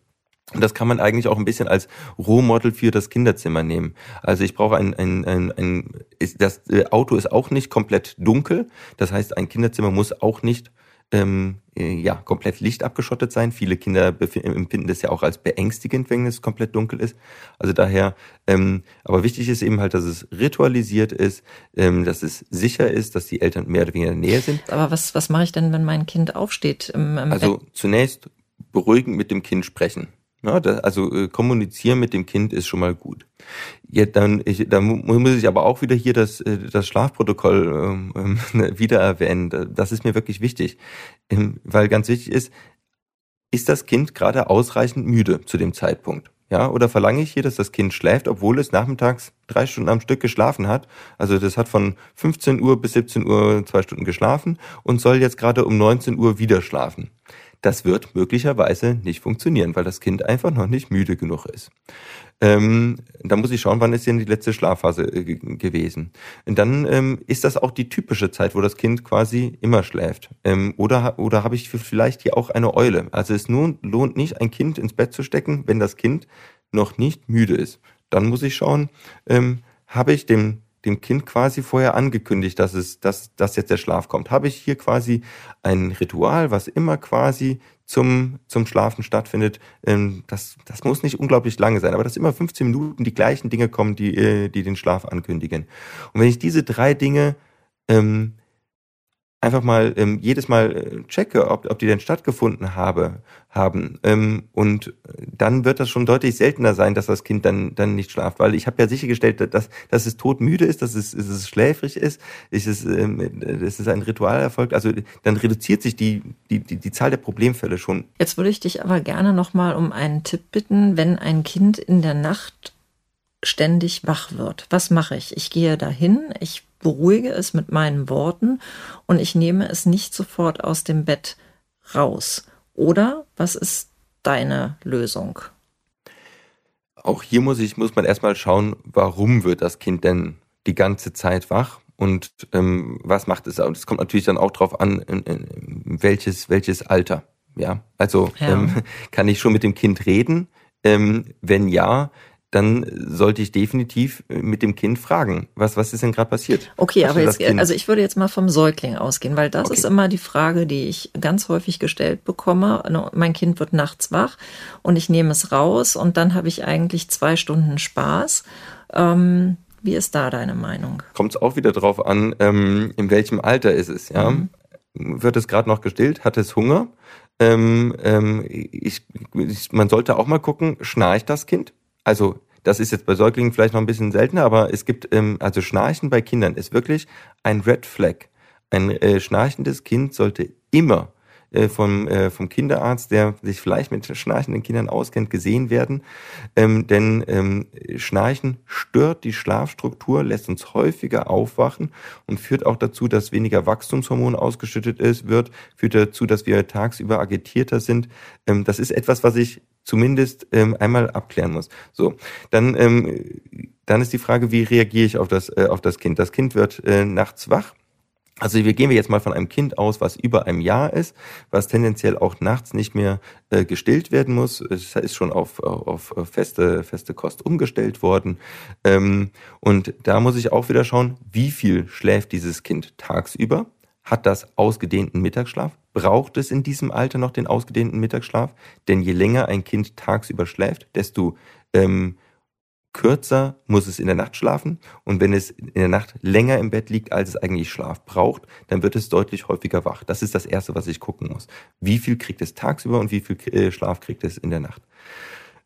Und das kann man eigentlich auch ein bisschen als Rohmodel für das Kinderzimmer nehmen. Also ich brauche ein, ein, ein, ein das äh, Auto ist auch nicht komplett dunkel. Das heißt, ein Kinderzimmer muss auch nicht ähm, äh, ja, komplett lichtabgeschottet sein. Viele Kinder empfinden das ja auch als beängstigend, wenn es komplett dunkel ist. Also daher, ähm, aber wichtig ist eben halt, dass es ritualisiert ist, ähm, dass es sicher ist, dass die Eltern mehr oder weniger in der Nähe sind. Aber was, was mache ich denn, wenn mein Kind aufsteht? Im, im also zunächst beruhigend mit dem Kind sprechen. Ja, da, also äh, kommunizieren mit dem Kind ist schon mal gut. Ja, dann, ich, dann muss ich aber auch wieder hier das, äh, das Schlafprotokoll ähm, ähm wieder erwähnen. Das ist mir wirklich wichtig, ähm, weil ganz wichtig ist, ist das Kind gerade ausreichend müde zu dem Zeitpunkt? Ja, oder verlange ich hier, dass das Kind schläft, obwohl es nachmittags drei Stunden am Stück geschlafen hat? Also das hat von 15 Uhr bis 17 Uhr zwei Stunden geschlafen und soll jetzt gerade um 19 Uhr wieder schlafen. Das wird möglicherweise nicht funktionieren, weil das Kind einfach noch nicht müde genug ist. Ähm, da muss ich schauen, wann ist denn die letzte Schlafphase äh, gewesen. Und dann ähm, ist das auch die typische Zeit, wo das Kind quasi immer schläft. Ähm, oder oder habe ich vielleicht hier auch eine Eule? Also es nun lohnt nicht, ein Kind ins Bett zu stecken, wenn das Kind noch nicht müde ist. Dann muss ich schauen, ähm, habe ich dem dem Kind quasi vorher angekündigt, dass es, dass, dass jetzt der Schlaf kommt. Habe ich hier quasi ein Ritual, was immer quasi zum, zum Schlafen stattfindet. Ähm, das, das muss nicht unglaublich lange sein, aber dass immer 15 Minuten die gleichen Dinge kommen, die, äh, die den Schlaf ankündigen. Und wenn ich diese drei Dinge ähm, einfach mal ähm, jedes Mal äh, checke, ob, ob die denn stattgefunden habe, haben. Ähm, und dann wird das schon deutlich seltener sein, dass das Kind dann, dann nicht schlaft. Weil ich habe ja sichergestellt, dass, dass es todmüde ist, dass es, dass es schläfrig ist, ist es, ähm, es ist ein Ritual erfolgt. Also dann reduziert sich die, die, die, die Zahl der Problemfälle schon. Jetzt würde ich dich aber gerne nochmal um einen Tipp bitten, wenn ein Kind in der Nacht ständig wach wird. Was mache ich? Ich gehe dahin, ich beruhige es mit meinen Worten und ich nehme es nicht sofort aus dem Bett raus. Oder was ist deine Lösung? Auch hier muss ich, muss man erstmal schauen, warum wird das Kind denn die ganze Zeit wach und ähm, was macht es? Und es kommt natürlich dann auch darauf an, in, in, welches, welches Alter. Ja, also ja. Ähm, kann ich schon mit dem Kind reden? Ähm, wenn ja, dann sollte ich definitiv äh, mit dem Kind fragen, was, was ist denn gerade passiert? Okay, Hast aber jetzt, also ich würde jetzt mal vom Säugling ausgehen, weil das okay. ist immer die Frage, die ich ganz häufig gestellt bekomme. Mein Kind wird nachts wach und ich nehme es raus und dann habe ich eigentlich zwei Stunden Spaß. Ähm, wie ist da deine Meinung? Kommt es auch wieder drauf an, ähm, in welchem Alter ist es, ja? Mhm. Wird es gerade noch gestillt? Hat es Hunger? Ähm, ähm, ich, ich, man sollte auch mal gucken, schnarcht das Kind? Also das ist jetzt bei Säuglingen vielleicht noch ein bisschen seltener, aber es gibt, ähm, also Schnarchen bei Kindern ist wirklich ein Red Flag. Ein äh, schnarchendes Kind sollte immer äh, vom, äh, vom Kinderarzt, der sich vielleicht mit schnarchenden Kindern auskennt, gesehen werden. Ähm, denn ähm, Schnarchen stört die Schlafstruktur, lässt uns häufiger aufwachen und führt auch dazu, dass weniger Wachstumshormon ausgeschüttet ist, wird, führt dazu, dass wir tagsüber agitierter sind. Ähm, das ist etwas, was ich zumindest ähm, einmal abklären muss. So, dann ähm, dann ist die Frage, wie reagiere ich auf das äh, auf das Kind? Das Kind wird äh, nachts wach also wir gehen wir jetzt mal von einem Kind aus, was über einem Jahr ist, was tendenziell auch nachts nicht mehr äh, gestillt werden muss. Es ist schon auf, auf feste, feste Kost umgestellt worden. Ähm, und da muss ich auch wieder schauen, wie viel schläft dieses Kind tagsüber? Hat das ausgedehnten Mittagsschlaf? Braucht es in diesem Alter noch den ausgedehnten Mittagsschlaf? Denn je länger ein Kind tagsüber schläft, desto ähm, kürzer muss es in der Nacht schlafen und wenn es in der Nacht länger im Bett liegt, als es eigentlich Schlaf braucht, dann wird es deutlich häufiger wach. Das ist das Erste, was ich gucken muss. Wie viel kriegt es tagsüber und wie viel äh, Schlaf kriegt es in der Nacht?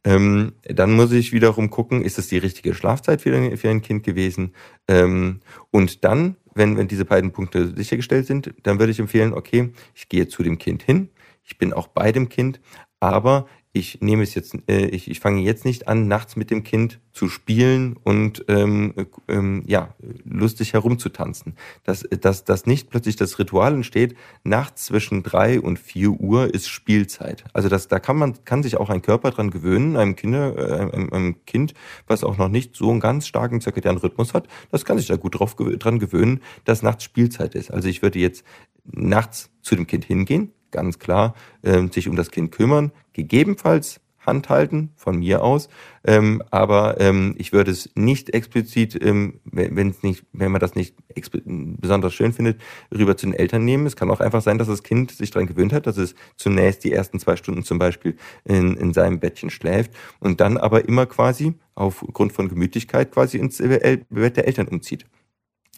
Ähm, dann muss ich wiederum gucken, ist es die richtige Schlafzeit für, für ein Kind gewesen? Ähm, und dann, wenn, wenn diese beiden Punkte sichergestellt sind, dann würde ich empfehlen, okay, ich gehe zu dem Kind hin, ich bin auch bei dem Kind, aber ich nehme es jetzt, äh, ich, ich fange jetzt nicht an, nachts mit dem Kind zu spielen und ähm, ähm, ja, lustig herumzutanzen. Dass, dass, dass nicht plötzlich das Ritual entsteht, nachts zwischen drei und vier Uhr ist Spielzeit. Also das, da kann man, kann sich auch ein Körper dran gewöhnen, einem, Kinder, äh, einem, einem Kind, was auch noch nicht so einen ganz starken zirkadianen Rhythmus hat, das kann sich da gut drauf, dran gewöhnen, dass nachts Spielzeit ist. Also ich würde jetzt nachts zu dem Kind hingehen, ganz klar, äh, sich um das Kind kümmern, gegebenenfalls Hand halten, von mir aus. Ähm, aber ähm, ich würde es nicht explizit, ähm, wenn es nicht, wenn man das nicht besonders schön findet, rüber zu den Eltern nehmen. Es kann auch einfach sein, dass das Kind sich daran gewöhnt hat, dass es zunächst die ersten zwei Stunden zum Beispiel in, in seinem Bettchen schläft und dann aber immer quasi aufgrund von Gemütlichkeit quasi ins Bett der Eltern umzieht.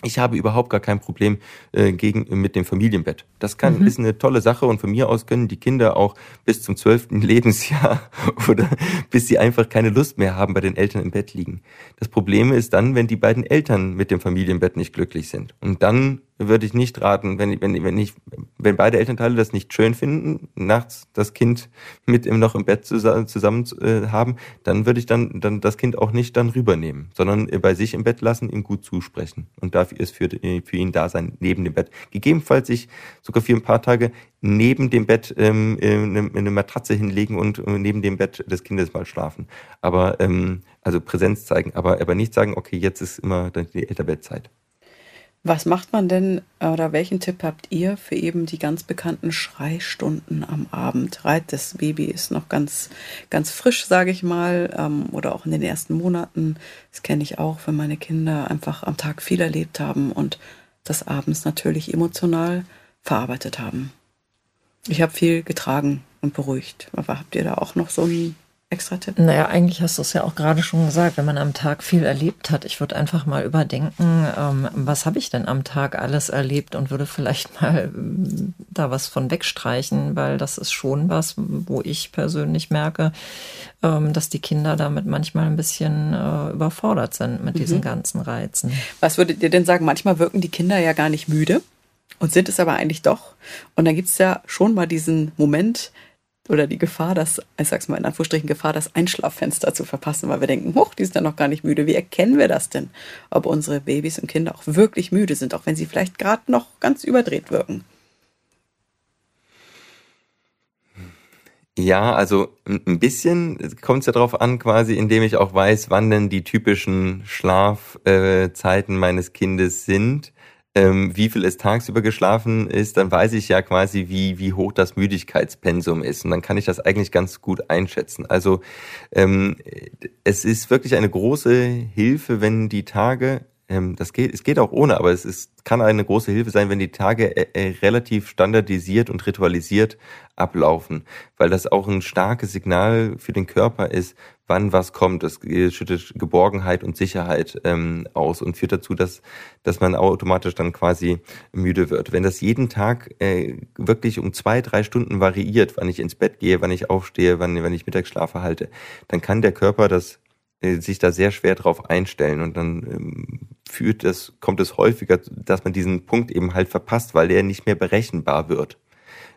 Ich habe überhaupt gar kein Problem äh, gegen, mit dem Familienbett. Das kann, mhm. ist eine tolle Sache und von mir aus können die Kinder auch bis zum zwölften Lebensjahr oder bis sie einfach keine Lust mehr haben, bei den Eltern im Bett liegen. Das Problem ist dann, wenn die beiden Eltern mit dem Familienbett nicht glücklich sind. Und dann würde ich nicht raten, wenn, wenn, wenn, ich, wenn beide Elternteile das nicht schön finden, nachts das Kind mit ihm noch im Bett zusammen, zusammen äh, haben, dann würde ich dann, dann das Kind auch nicht dann rübernehmen, sondern bei sich im Bett lassen, ihm gut zusprechen. Und dafür ist für, für ihn da sein, neben dem Bett. Gegebenenfalls sich sogar für ein paar Tage neben dem Bett ähm, eine, eine Matratze hinlegen und äh, neben dem Bett des Kindes mal schlafen. Aber ähm, also Präsenz zeigen, aber, aber nicht sagen, okay, jetzt ist immer die Elterbettzeit. Was macht man denn oder welchen Tipp habt ihr für eben die ganz bekannten Schreistunden am Abend? Das Baby ist noch ganz, ganz frisch, sage ich mal, ähm, oder auch in den ersten Monaten. Das kenne ich auch, wenn meine Kinder einfach am Tag viel erlebt haben und das abends natürlich emotional verarbeitet haben. Ich habe viel getragen und beruhigt. Aber habt ihr da auch noch so einen extra Tipp? Naja, eigentlich hast du es ja auch gerade schon gesagt, wenn man am Tag viel erlebt hat. Ich würde einfach mal überdenken, ähm, was habe ich denn am Tag alles erlebt und würde vielleicht mal da was von wegstreichen, weil das ist schon was, wo ich persönlich merke, ähm, dass die Kinder damit manchmal ein bisschen äh, überfordert sind mit mhm. diesen ganzen Reizen. Was würdet ihr denn sagen? Manchmal wirken die Kinder ja gar nicht müde und sind es aber eigentlich doch. Und dann gibt es ja schon mal diesen Moment, oder die Gefahr, das, ich sag's mal in Anführungsstrichen, Gefahr, das Einschlaffenster zu verpassen, weil wir denken, hoch, die sind ja noch gar nicht müde. Wie erkennen wir das denn? Ob unsere Babys und Kinder auch wirklich müde sind, auch wenn sie vielleicht gerade noch ganz überdreht wirken? Ja, also ein bisschen kommt es ja darauf an, quasi, indem ich auch weiß, wann denn die typischen Schlafzeiten meines Kindes sind ähm, wie viel es tagsüber geschlafen ist, dann weiß ich ja quasi, wie, wie hoch das Müdigkeitspensum ist. Und dann kann ich das eigentlich ganz gut einschätzen. Also ähm, es ist wirklich eine große Hilfe, wenn die Tage ähm, das geht, es geht auch ohne, aber es ist, kann eine große Hilfe sein, wenn die Tage äh, äh, relativ standardisiert und ritualisiert ablaufen, weil das auch ein starkes Signal für den Körper ist, wann was kommt. Das schüttet Geborgenheit und Sicherheit ähm, aus und führt dazu, dass, dass man automatisch dann quasi müde wird. Wenn das jeden Tag äh, wirklich um zwei, drei Stunden variiert, wann ich ins Bett gehe, wann ich aufstehe, wann, wann ich Mittagsschlafe halte, dann kann der Körper das sich da sehr schwer drauf einstellen und dann ähm, führt es, kommt es häufiger, dass man diesen Punkt eben halt verpasst, weil der nicht mehr berechenbar wird.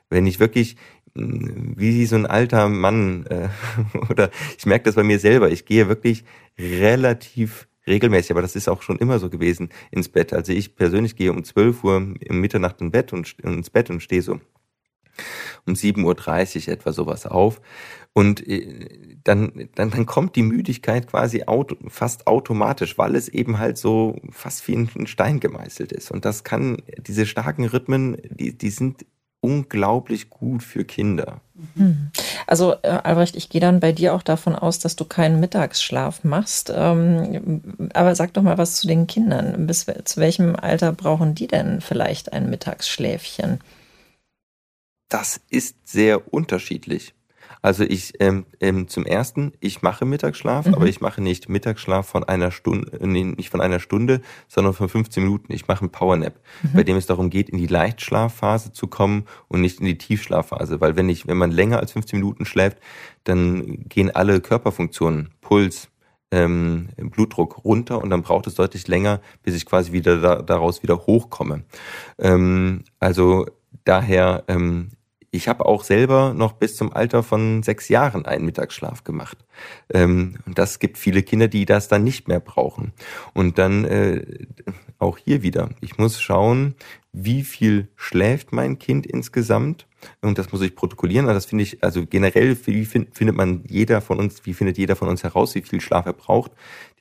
Wenn ich wirklich hm, wie so ein alter Mann äh, oder ich merke das bei mir selber, ich gehe wirklich relativ regelmäßig, aber das ist auch schon immer so gewesen, ins Bett. Also ich persönlich gehe um 12 Uhr im Mitternacht im Bett und ins Bett und stehe so um 7.30 Uhr etwa sowas auf. Und äh, dann, dann, dann kommt die Müdigkeit quasi auto, fast automatisch, weil es eben halt so fast wie ein Stein gemeißelt ist. Und das kann, diese starken Rhythmen, die, die sind unglaublich gut für Kinder. Hm. Also äh, Albrecht, ich gehe dann bei dir auch davon aus, dass du keinen Mittagsschlaf machst. Ähm, aber sag doch mal was zu den Kindern. Bis zu welchem Alter brauchen die denn vielleicht ein Mittagsschläfchen? Das ist sehr unterschiedlich. Also ich ähm, ähm, zum ersten, ich mache Mittagsschlaf, mhm. aber ich mache nicht Mittagsschlaf von einer Stunde, nee, nicht von einer Stunde, sondern von 15 Minuten. Ich mache einen Powernap, mhm. bei dem es darum geht, in die Leichtschlafphase zu kommen und nicht in die Tiefschlafphase. Weil wenn ich, wenn man länger als 15 Minuten schläft, dann gehen alle Körperfunktionen, Puls, ähm, Blutdruck runter und dann braucht es deutlich länger, bis ich quasi wieder da, daraus wieder hochkomme. Ähm, also daher ähm, ich habe auch selber noch bis zum Alter von sechs Jahren einen Mittagsschlaf gemacht. Ähm, und das gibt viele Kinder, die das dann nicht mehr brauchen. Und dann äh, auch hier wieder, ich muss schauen, wie viel schläft mein Kind insgesamt. Und das muss ich protokollieren. Also das finde ich, also generell, wie findet man jeder von uns, wie findet jeder von uns heraus, wie viel Schlaf er braucht?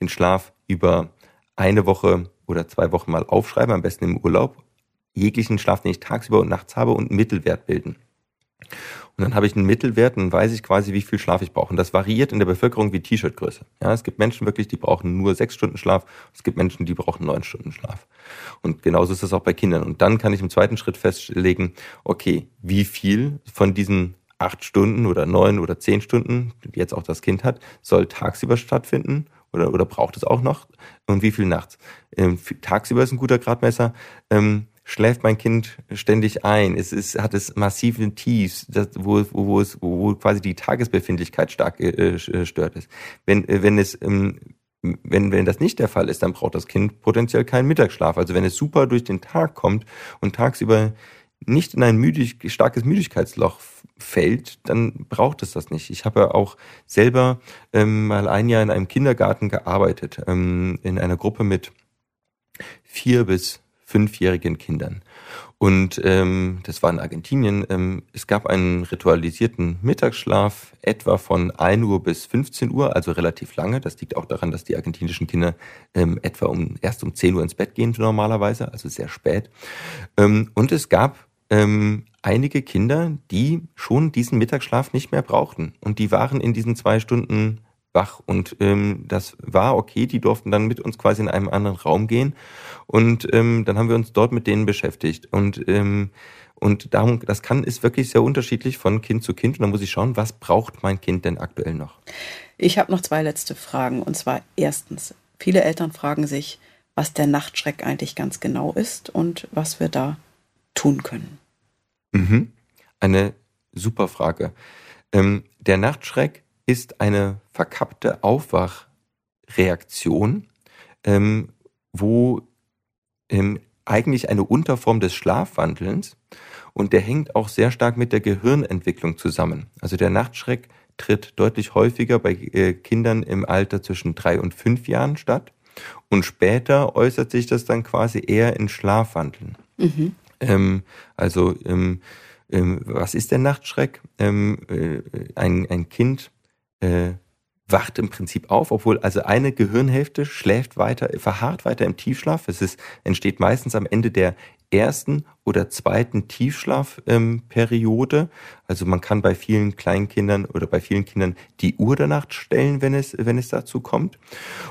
Den Schlaf über eine Woche oder zwei Wochen mal aufschreiben, am besten im Urlaub. Jeglichen Schlaf, den ich tagsüber und nachts habe und einen Mittelwert bilden. Und dann habe ich einen Mittelwert und weiß ich quasi, wie viel Schlaf ich brauche. Und das variiert in der Bevölkerung wie T-Shirt-Größe. Ja, es gibt Menschen wirklich, die brauchen nur sechs Stunden Schlaf. Es gibt Menschen, die brauchen neun Stunden Schlaf. Und genauso ist das auch bei Kindern. Und dann kann ich im zweiten Schritt festlegen, okay, wie viel von diesen acht Stunden oder neun oder zehn Stunden, die jetzt auch das Kind hat, soll tagsüber stattfinden oder, oder braucht es auch noch? Und wie viel nachts? Ähm, tagsüber ist ein guter Gradmesser. Ähm, schläft mein Kind ständig ein. Es ist, hat es massive Tiefs, das, wo, wo, wo, es, wo quasi die Tagesbefindlichkeit stark äh, äh, stört ist. Wenn, äh, wenn es, ähm, wenn, wenn das nicht der Fall ist, dann braucht das Kind potenziell keinen Mittagsschlaf. Also wenn es super durch den Tag kommt und tagsüber nicht in ein müdig, starkes Müdigkeitsloch fällt, dann braucht es das nicht. Ich habe auch selber ähm, mal ein Jahr in einem Kindergarten gearbeitet, ähm, in einer Gruppe mit vier bis fünfjährigen Kindern. Und ähm, das war in Argentinien. Ähm, es gab einen ritualisierten Mittagsschlaf, etwa von 1 Uhr bis 15 Uhr, also relativ lange. Das liegt auch daran, dass die argentinischen Kinder ähm, etwa um erst um 10 Uhr ins Bett gehen normalerweise, also sehr spät. Ähm, und es gab ähm, einige Kinder, die schon diesen Mittagsschlaf nicht mehr brauchten. Und die waren in diesen zwei Stunden wach. Und ähm, das war okay, die durften dann mit uns quasi in einem anderen Raum gehen. Und ähm, dann haben wir uns dort mit denen beschäftigt. Und ähm, und darum, das kann, ist wirklich sehr unterschiedlich von Kind zu Kind. Und dann muss ich schauen, was braucht mein Kind denn aktuell noch? Ich habe noch zwei letzte Fragen. Und zwar erstens, viele Eltern fragen sich, was der Nachtschreck eigentlich ganz genau ist und was wir da tun können? Mhm. Eine super Frage. Ähm, der Nachtschreck ist eine verkappte Aufwachreaktion, ähm, wo ähm, eigentlich eine Unterform des Schlafwandelns und der hängt auch sehr stark mit der Gehirnentwicklung zusammen. Also der Nachtschreck tritt deutlich häufiger bei äh, Kindern im Alter zwischen drei und fünf Jahren statt und später äußert sich das dann quasi eher in Schlafwandeln. Mhm. Ähm, also ähm, ähm, was ist der Nachtschreck? Ähm, äh, ein, ein Kind äh, wacht im Prinzip auf, obwohl also eine Gehirnhälfte schläft weiter, verharrt weiter im Tiefschlaf. Es ist, entsteht meistens am Ende der ersten oder zweiten Tiefschlafperiode. also man kann bei vielen Kleinkindern oder bei vielen Kindern die Uhr der Nacht stellen, wenn es, wenn es dazu kommt.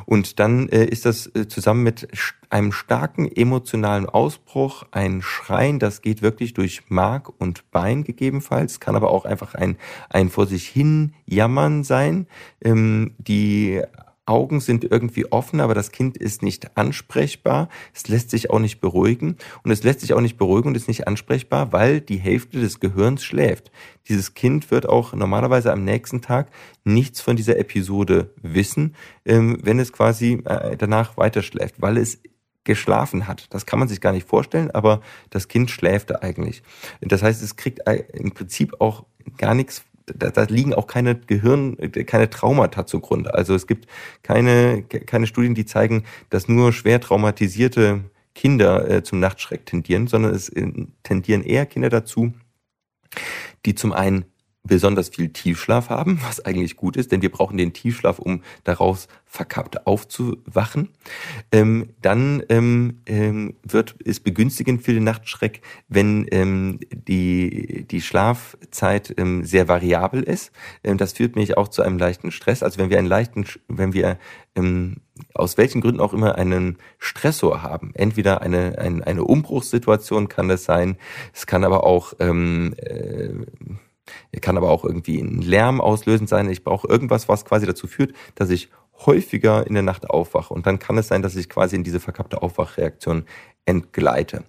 Und dann äh, ist das äh, zusammen mit einem starken emotionalen Ausbruch, ein Schreien, das geht wirklich durch Mark und Bein gegebenenfalls, kann aber auch einfach ein, ein vor sich hin Jammern sein. Ähm, die Augen sind irgendwie offen, aber das Kind ist nicht ansprechbar. Es lässt sich auch nicht beruhigen. Und es lässt sich auch nicht beruhigen und ist nicht ansprechbar, weil die Hälfte des Gehirns schläft. Dieses Kind wird auch normalerweise am nächsten Tag nichts von dieser Episode wissen, ähm, wenn es quasi äh, danach weiterschläft, weil es geschlafen hat. Das kann man sich gar nicht vorstellen, aber das Kind schläft eigentlich. Das heißt, es kriegt äh, im Prinzip auch gar nichts da, da liegen auch keine Gehirn, keine Traumata zugrunde. Also es gibt keine, keine Studien, die zeigen, dass nur schwer traumatisierte Kinder äh, zum Nachtschreck tendieren, sondern es äh, tendieren eher Kinder dazu, die zum einen besonders viel Tiefschlaf haben, was eigentlich gut ist, denn wir brauchen den Tiefschlaf, um daraus verkappt aufzuwachen. Ähm, dann ähm, ähm, wird es begünstigend für den Nachtschreck, wenn ähm, die, die Schlafzeit ähm, sehr variabel ist. Ähm, das führt mich auch zu einem leichten Stress. Also wenn wir einen leichten, wenn wir ähm, aus welchen Gründen auch immer einen Stressor haben, entweder eine, eine, eine Umbruchssituation kann das sein, es kann aber auch ähm, äh, kann aber auch irgendwie ein Lärm auslösend sein. Ich brauche irgendwas, was quasi dazu führt, dass ich häufiger in der Nacht aufwache. Und dann kann es sein, dass ich quasi in diese verkappte Aufwachreaktion entgleite.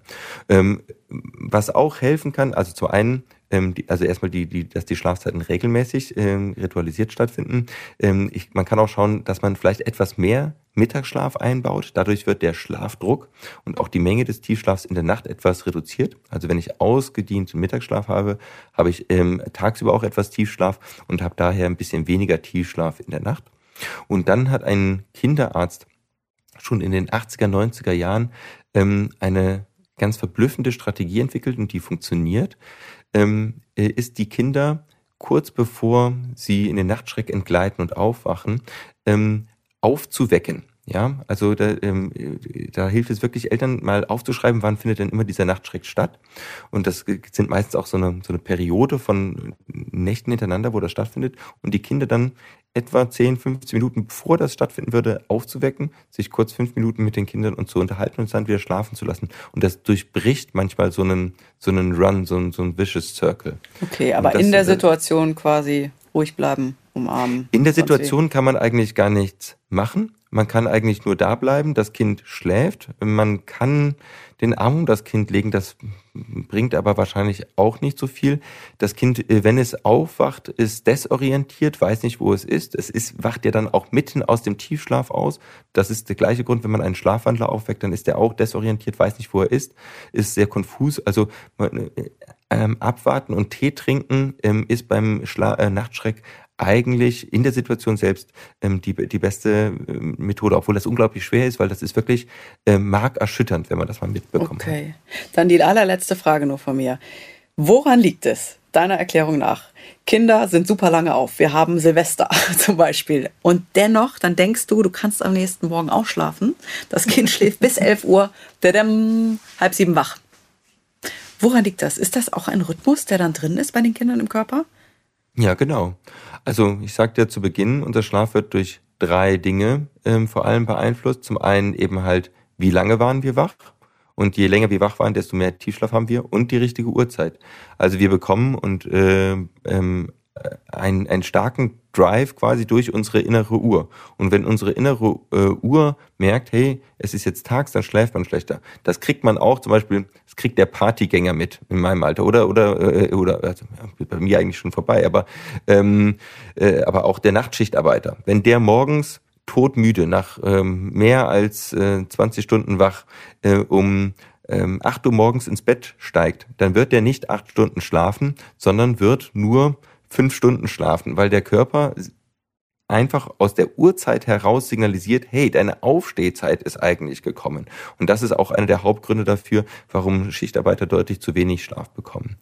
Ähm, was auch helfen kann, also zum einen ähm, die, also erstmal die, die, dass die Schlafzeiten regelmäßig ähm, ritualisiert stattfinden. Ähm, ich, man kann auch schauen, dass man vielleicht etwas mehr Mittagsschlaf einbaut. Dadurch wird der Schlafdruck und auch die Menge des Tiefschlafs in der Nacht etwas reduziert. Also wenn ich ausgedienten Mittagsschlaf habe, habe ich ähm, tagsüber auch etwas Tiefschlaf und habe daher ein bisschen weniger Tiefschlaf in der Nacht. Und dann hat ein Kinderarzt schon in den 80er, 90er Jahren ähm, eine ganz verblüffende Strategie entwickelt und die funktioniert ähm, äh, ist die Kinder kurz bevor sie in den Nachtschreck entgleiten und aufwachen, ähm, aufzuwecken. Ja, also da, ähm, da hilft es wirklich, Eltern mal aufzuschreiben, wann findet denn immer dieser Nachtschreck statt. Und das sind meistens auch so eine, so eine Periode von Nächten hintereinander, wo das stattfindet. Und die Kinder dann etwa 10, 15 Minuten bevor das stattfinden würde, aufzuwecken, sich kurz fünf Minuten mit den Kindern und zu unterhalten und dann wieder schlafen zu lassen. Und das durchbricht manchmal so einen, so einen Run, so einen, so einen vicious Circle. Okay, aber in der Situation quasi ruhig bleiben, umarmen. In der Situation kann man eigentlich gar nichts machen. Man kann eigentlich nur da bleiben, das Kind schläft. Man kann den Arm um das Kind legen, das bringt aber wahrscheinlich auch nicht so viel. Das Kind, äh, wenn es aufwacht, ist desorientiert, weiß nicht, wo es ist. Es ist, wacht ja dann auch mitten aus dem Tiefschlaf aus. Das ist der gleiche Grund, wenn man einen Schlafwandler aufweckt, dann ist er auch desorientiert, weiß nicht, wo er ist, ist sehr konfus. Also äh, ähm, abwarten und Tee trinken ähm, ist beim Schla äh, Nachtschreck eigentlich in der Situation selbst ähm, die, die beste ähm, Methode, obwohl das unglaublich schwer ist, weil das ist wirklich äh, markerschütternd, wenn man das mal mitbekommt. Okay. Dann die allerletzte Frage nur von mir. Woran liegt es, deiner Erklärung nach? Kinder sind super lange auf. Wir haben Silvester zum Beispiel. Und dennoch, dann denkst du, du kannst am nächsten Morgen auch schlafen. Das Kind schläft bis 11 Uhr, dadam, halb sieben wach. Woran liegt das? Ist das auch ein Rhythmus, der dann drin ist bei den Kindern im Körper? Ja, genau. Also ich sagte ja zu Beginn, unser Schlaf wird durch drei Dinge ähm, vor allem beeinflusst. Zum einen eben halt, wie lange waren wir wach? Und je länger wir wach waren, desto mehr Tiefschlaf haben wir und die richtige Uhrzeit. Also wir bekommen und äh, ähm, einen, einen starken Drive quasi durch unsere innere Uhr. Und wenn unsere innere äh, Uhr merkt, hey, es ist jetzt tags, dann schläft man schlechter. Das kriegt man auch zum Beispiel, das kriegt der Partygänger mit in meinem Alter oder oder äh, oder also, bei mir eigentlich schon vorbei, aber ähm, äh, aber auch der Nachtschichtarbeiter. Wenn der morgens todmüde nach ähm, mehr als äh, 20 Stunden wach äh, um ähm, 8 Uhr morgens ins Bett steigt, dann wird der nicht acht Stunden schlafen, sondern wird nur fünf Stunden schlafen, weil der Körper einfach aus der Uhrzeit heraus signalisiert, hey, deine Aufstehzeit ist eigentlich gekommen. Und das ist auch einer der Hauptgründe dafür, warum Schichtarbeiter deutlich zu wenig Schlaf bekommen.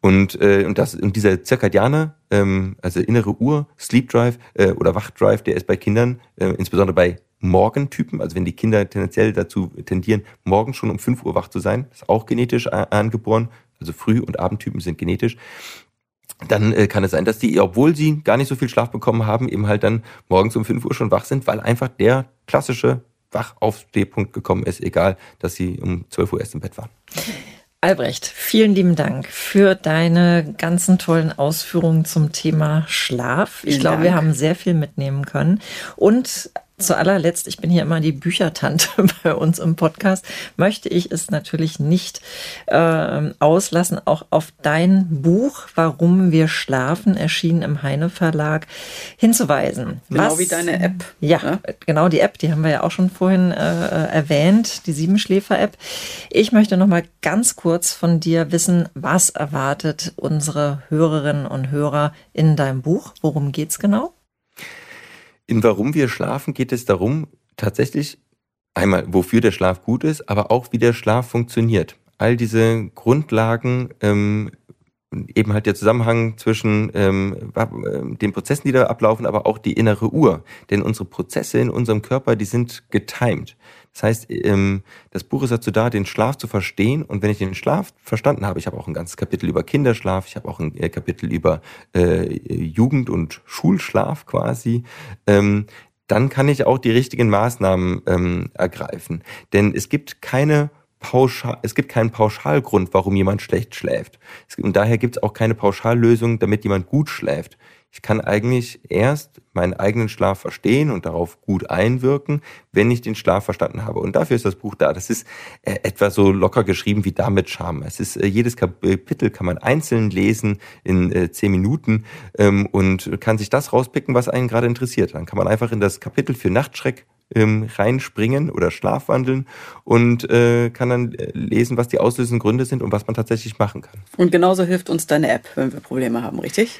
Und, äh, und, das, und dieser zirkadiane, ähm, also innere Uhr, Sleep Drive äh, oder Wachdrive, der ist bei Kindern, äh, insbesondere bei Morgentypen, also wenn die Kinder tendenziell dazu tendieren, morgen schon um 5 Uhr wach zu sein, ist auch genetisch angeboren, also Früh- und Abendtypen sind genetisch, dann äh, kann es sein, dass die, obwohl sie gar nicht so viel Schlaf bekommen haben, eben halt dann morgens um 5 Uhr schon wach sind, weil einfach der klassische Wachaufstehpunkt gekommen ist, egal, dass sie um 12 Uhr erst im Bett waren. Albrecht, vielen lieben Dank für deine ganzen tollen Ausführungen zum Thema Schlaf. Ich glaube, wir haben sehr viel mitnehmen können. Und zu allerletzt, ich bin hier immer die Büchertante bei uns im Podcast, möchte ich es natürlich nicht äh, auslassen, auch auf dein Buch, Warum wir schlafen, erschienen im Heine Verlag, hinzuweisen. Genau Was, wie deine App. Ja, ja, genau die App, die haben wir ja auch schon vorhin äh, erwähnt, die Siebenschläfer-App. Ich möchte noch mal ganz kurz von dir wissen, was erwartet unsere Hörerinnen und Hörer in deinem Buch? Worum geht's genau? In Warum wir schlafen geht es darum, tatsächlich einmal, wofür der Schlaf gut ist, aber auch wie der Schlaf funktioniert. All diese Grundlagen, ähm, eben halt der Zusammenhang zwischen ähm, äh, den Prozessen, die da ablaufen, aber auch die innere Uhr. Denn unsere Prozesse in unserem Körper, die sind getimed. Das heißt, ähm, das Buch ist dazu da, den Schlaf zu verstehen. Und wenn ich den Schlaf verstanden habe, ich habe auch ein ganzes Kapitel über Kinderschlaf, ich habe auch ein äh, Kapitel über äh, Jugend- und Schulschlaf quasi, ähm, dann kann ich auch die richtigen Maßnahmen ähm, ergreifen. Denn es gibt keine pauschal, es gibt keinen Pauschalgrund, warum jemand schlecht schläft. Und daher gibt es auch keine Pauschallösung, damit jemand gut schläft. Ich kann eigentlich erst meinen eigenen Schlaf verstehen und darauf gut einwirken, wenn ich den Schlaf verstanden habe. Und dafür ist das Buch da. Das ist äh, etwa so locker geschrieben wie damit Charme. Es ist äh, jedes Kapitel kann man einzeln lesen in äh, zehn Minuten ähm, und kann sich das rauspicken, was einen gerade interessiert. Dann kann man einfach in das Kapitel für Nachtschreck ähm, reinspringen oder schlafwandeln und äh, kann dann äh, lesen, was die auslösenden Gründe sind und was man tatsächlich machen kann. Und genauso hilft uns deine App, wenn wir Probleme haben, richtig?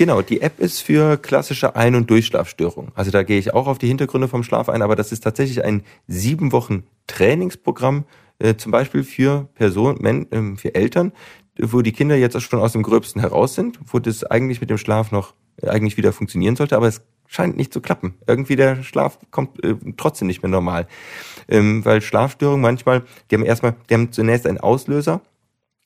Genau, die App ist für klassische Ein- und Durchschlafstörungen. Also da gehe ich auch auf die Hintergründe vom Schlaf ein, aber das ist tatsächlich ein sieben Wochen Trainingsprogramm, äh, zum Beispiel für Personen, äh, für Eltern, wo die Kinder jetzt schon aus dem Gröbsten heraus sind, wo das eigentlich mit dem Schlaf noch äh, eigentlich wieder funktionieren sollte, aber es scheint nicht zu klappen. Irgendwie der Schlaf kommt äh, trotzdem nicht mehr normal. Ähm, weil Schlafstörungen manchmal, die haben erstmal, die haben zunächst einen Auslöser,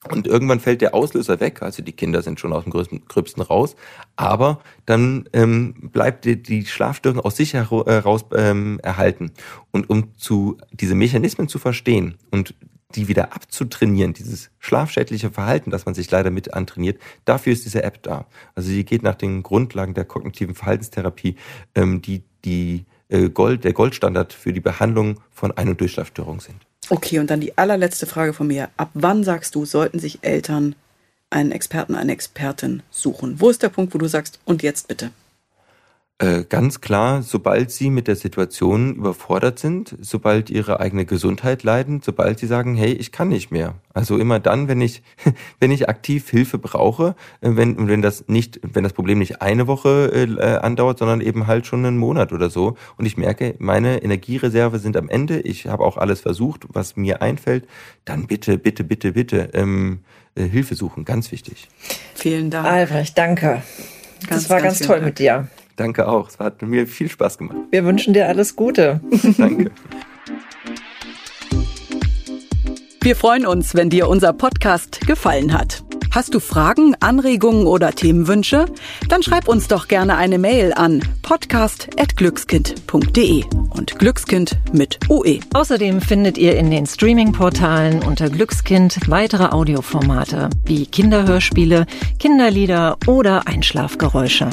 und irgendwann fällt der Auslöser weg, also die Kinder sind schon aus dem Gröbsten raus, aber dann ähm, bleibt die, die Schlafstörung aus sich heraus ähm, erhalten. Und um zu diese Mechanismen zu verstehen und die wieder abzutrainieren, dieses schlafschädliche Verhalten, das man sich leider mit antrainiert, dafür ist diese App da. Also sie geht nach den Grundlagen der kognitiven Verhaltenstherapie, ähm, die die äh, Gold, der Goldstandard für die Behandlung von Ein- und Durchschlafstörungen sind. Okay, und dann die allerletzte Frage von mir. Ab wann sagst du, sollten sich Eltern einen Experten, eine Expertin suchen? Wo ist der Punkt, wo du sagst, und jetzt bitte? Äh, ganz klar, sobald sie mit der Situation überfordert sind, sobald ihre eigene Gesundheit leiden, sobald sie sagen, hey, ich kann nicht mehr. Also immer dann, wenn ich, wenn ich aktiv Hilfe brauche, äh, wenn, wenn das nicht, wenn das Problem nicht eine Woche äh, andauert, sondern eben halt schon einen Monat oder so und ich merke, meine Energiereserve sind am Ende, ich habe auch alles versucht, was mir einfällt, dann bitte, bitte, bitte, bitte ähm, äh, Hilfe suchen, ganz wichtig. Vielen Dank. Albrecht, danke. Ganz, das war ganz, ganz toll Dank. mit dir. Danke auch. Es hat mir viel Spaß gemacht. Wir wünschen dir alles Gute. Danke. Wir freuen uns, wenn dir unser Podcast gefallen hat. Hast du Fragen, Anregungen oder Themenwünsche? Dann schreib uns doch gerne eine Mail an podcast.glückskind.de und Glückskind mit UE. Außerdem findet ihr in den Streaming-Portalen unter Glückskind weitere Audioformate wie Kinderhörspiele, Kinderlieder oder Einschlafgeräusche.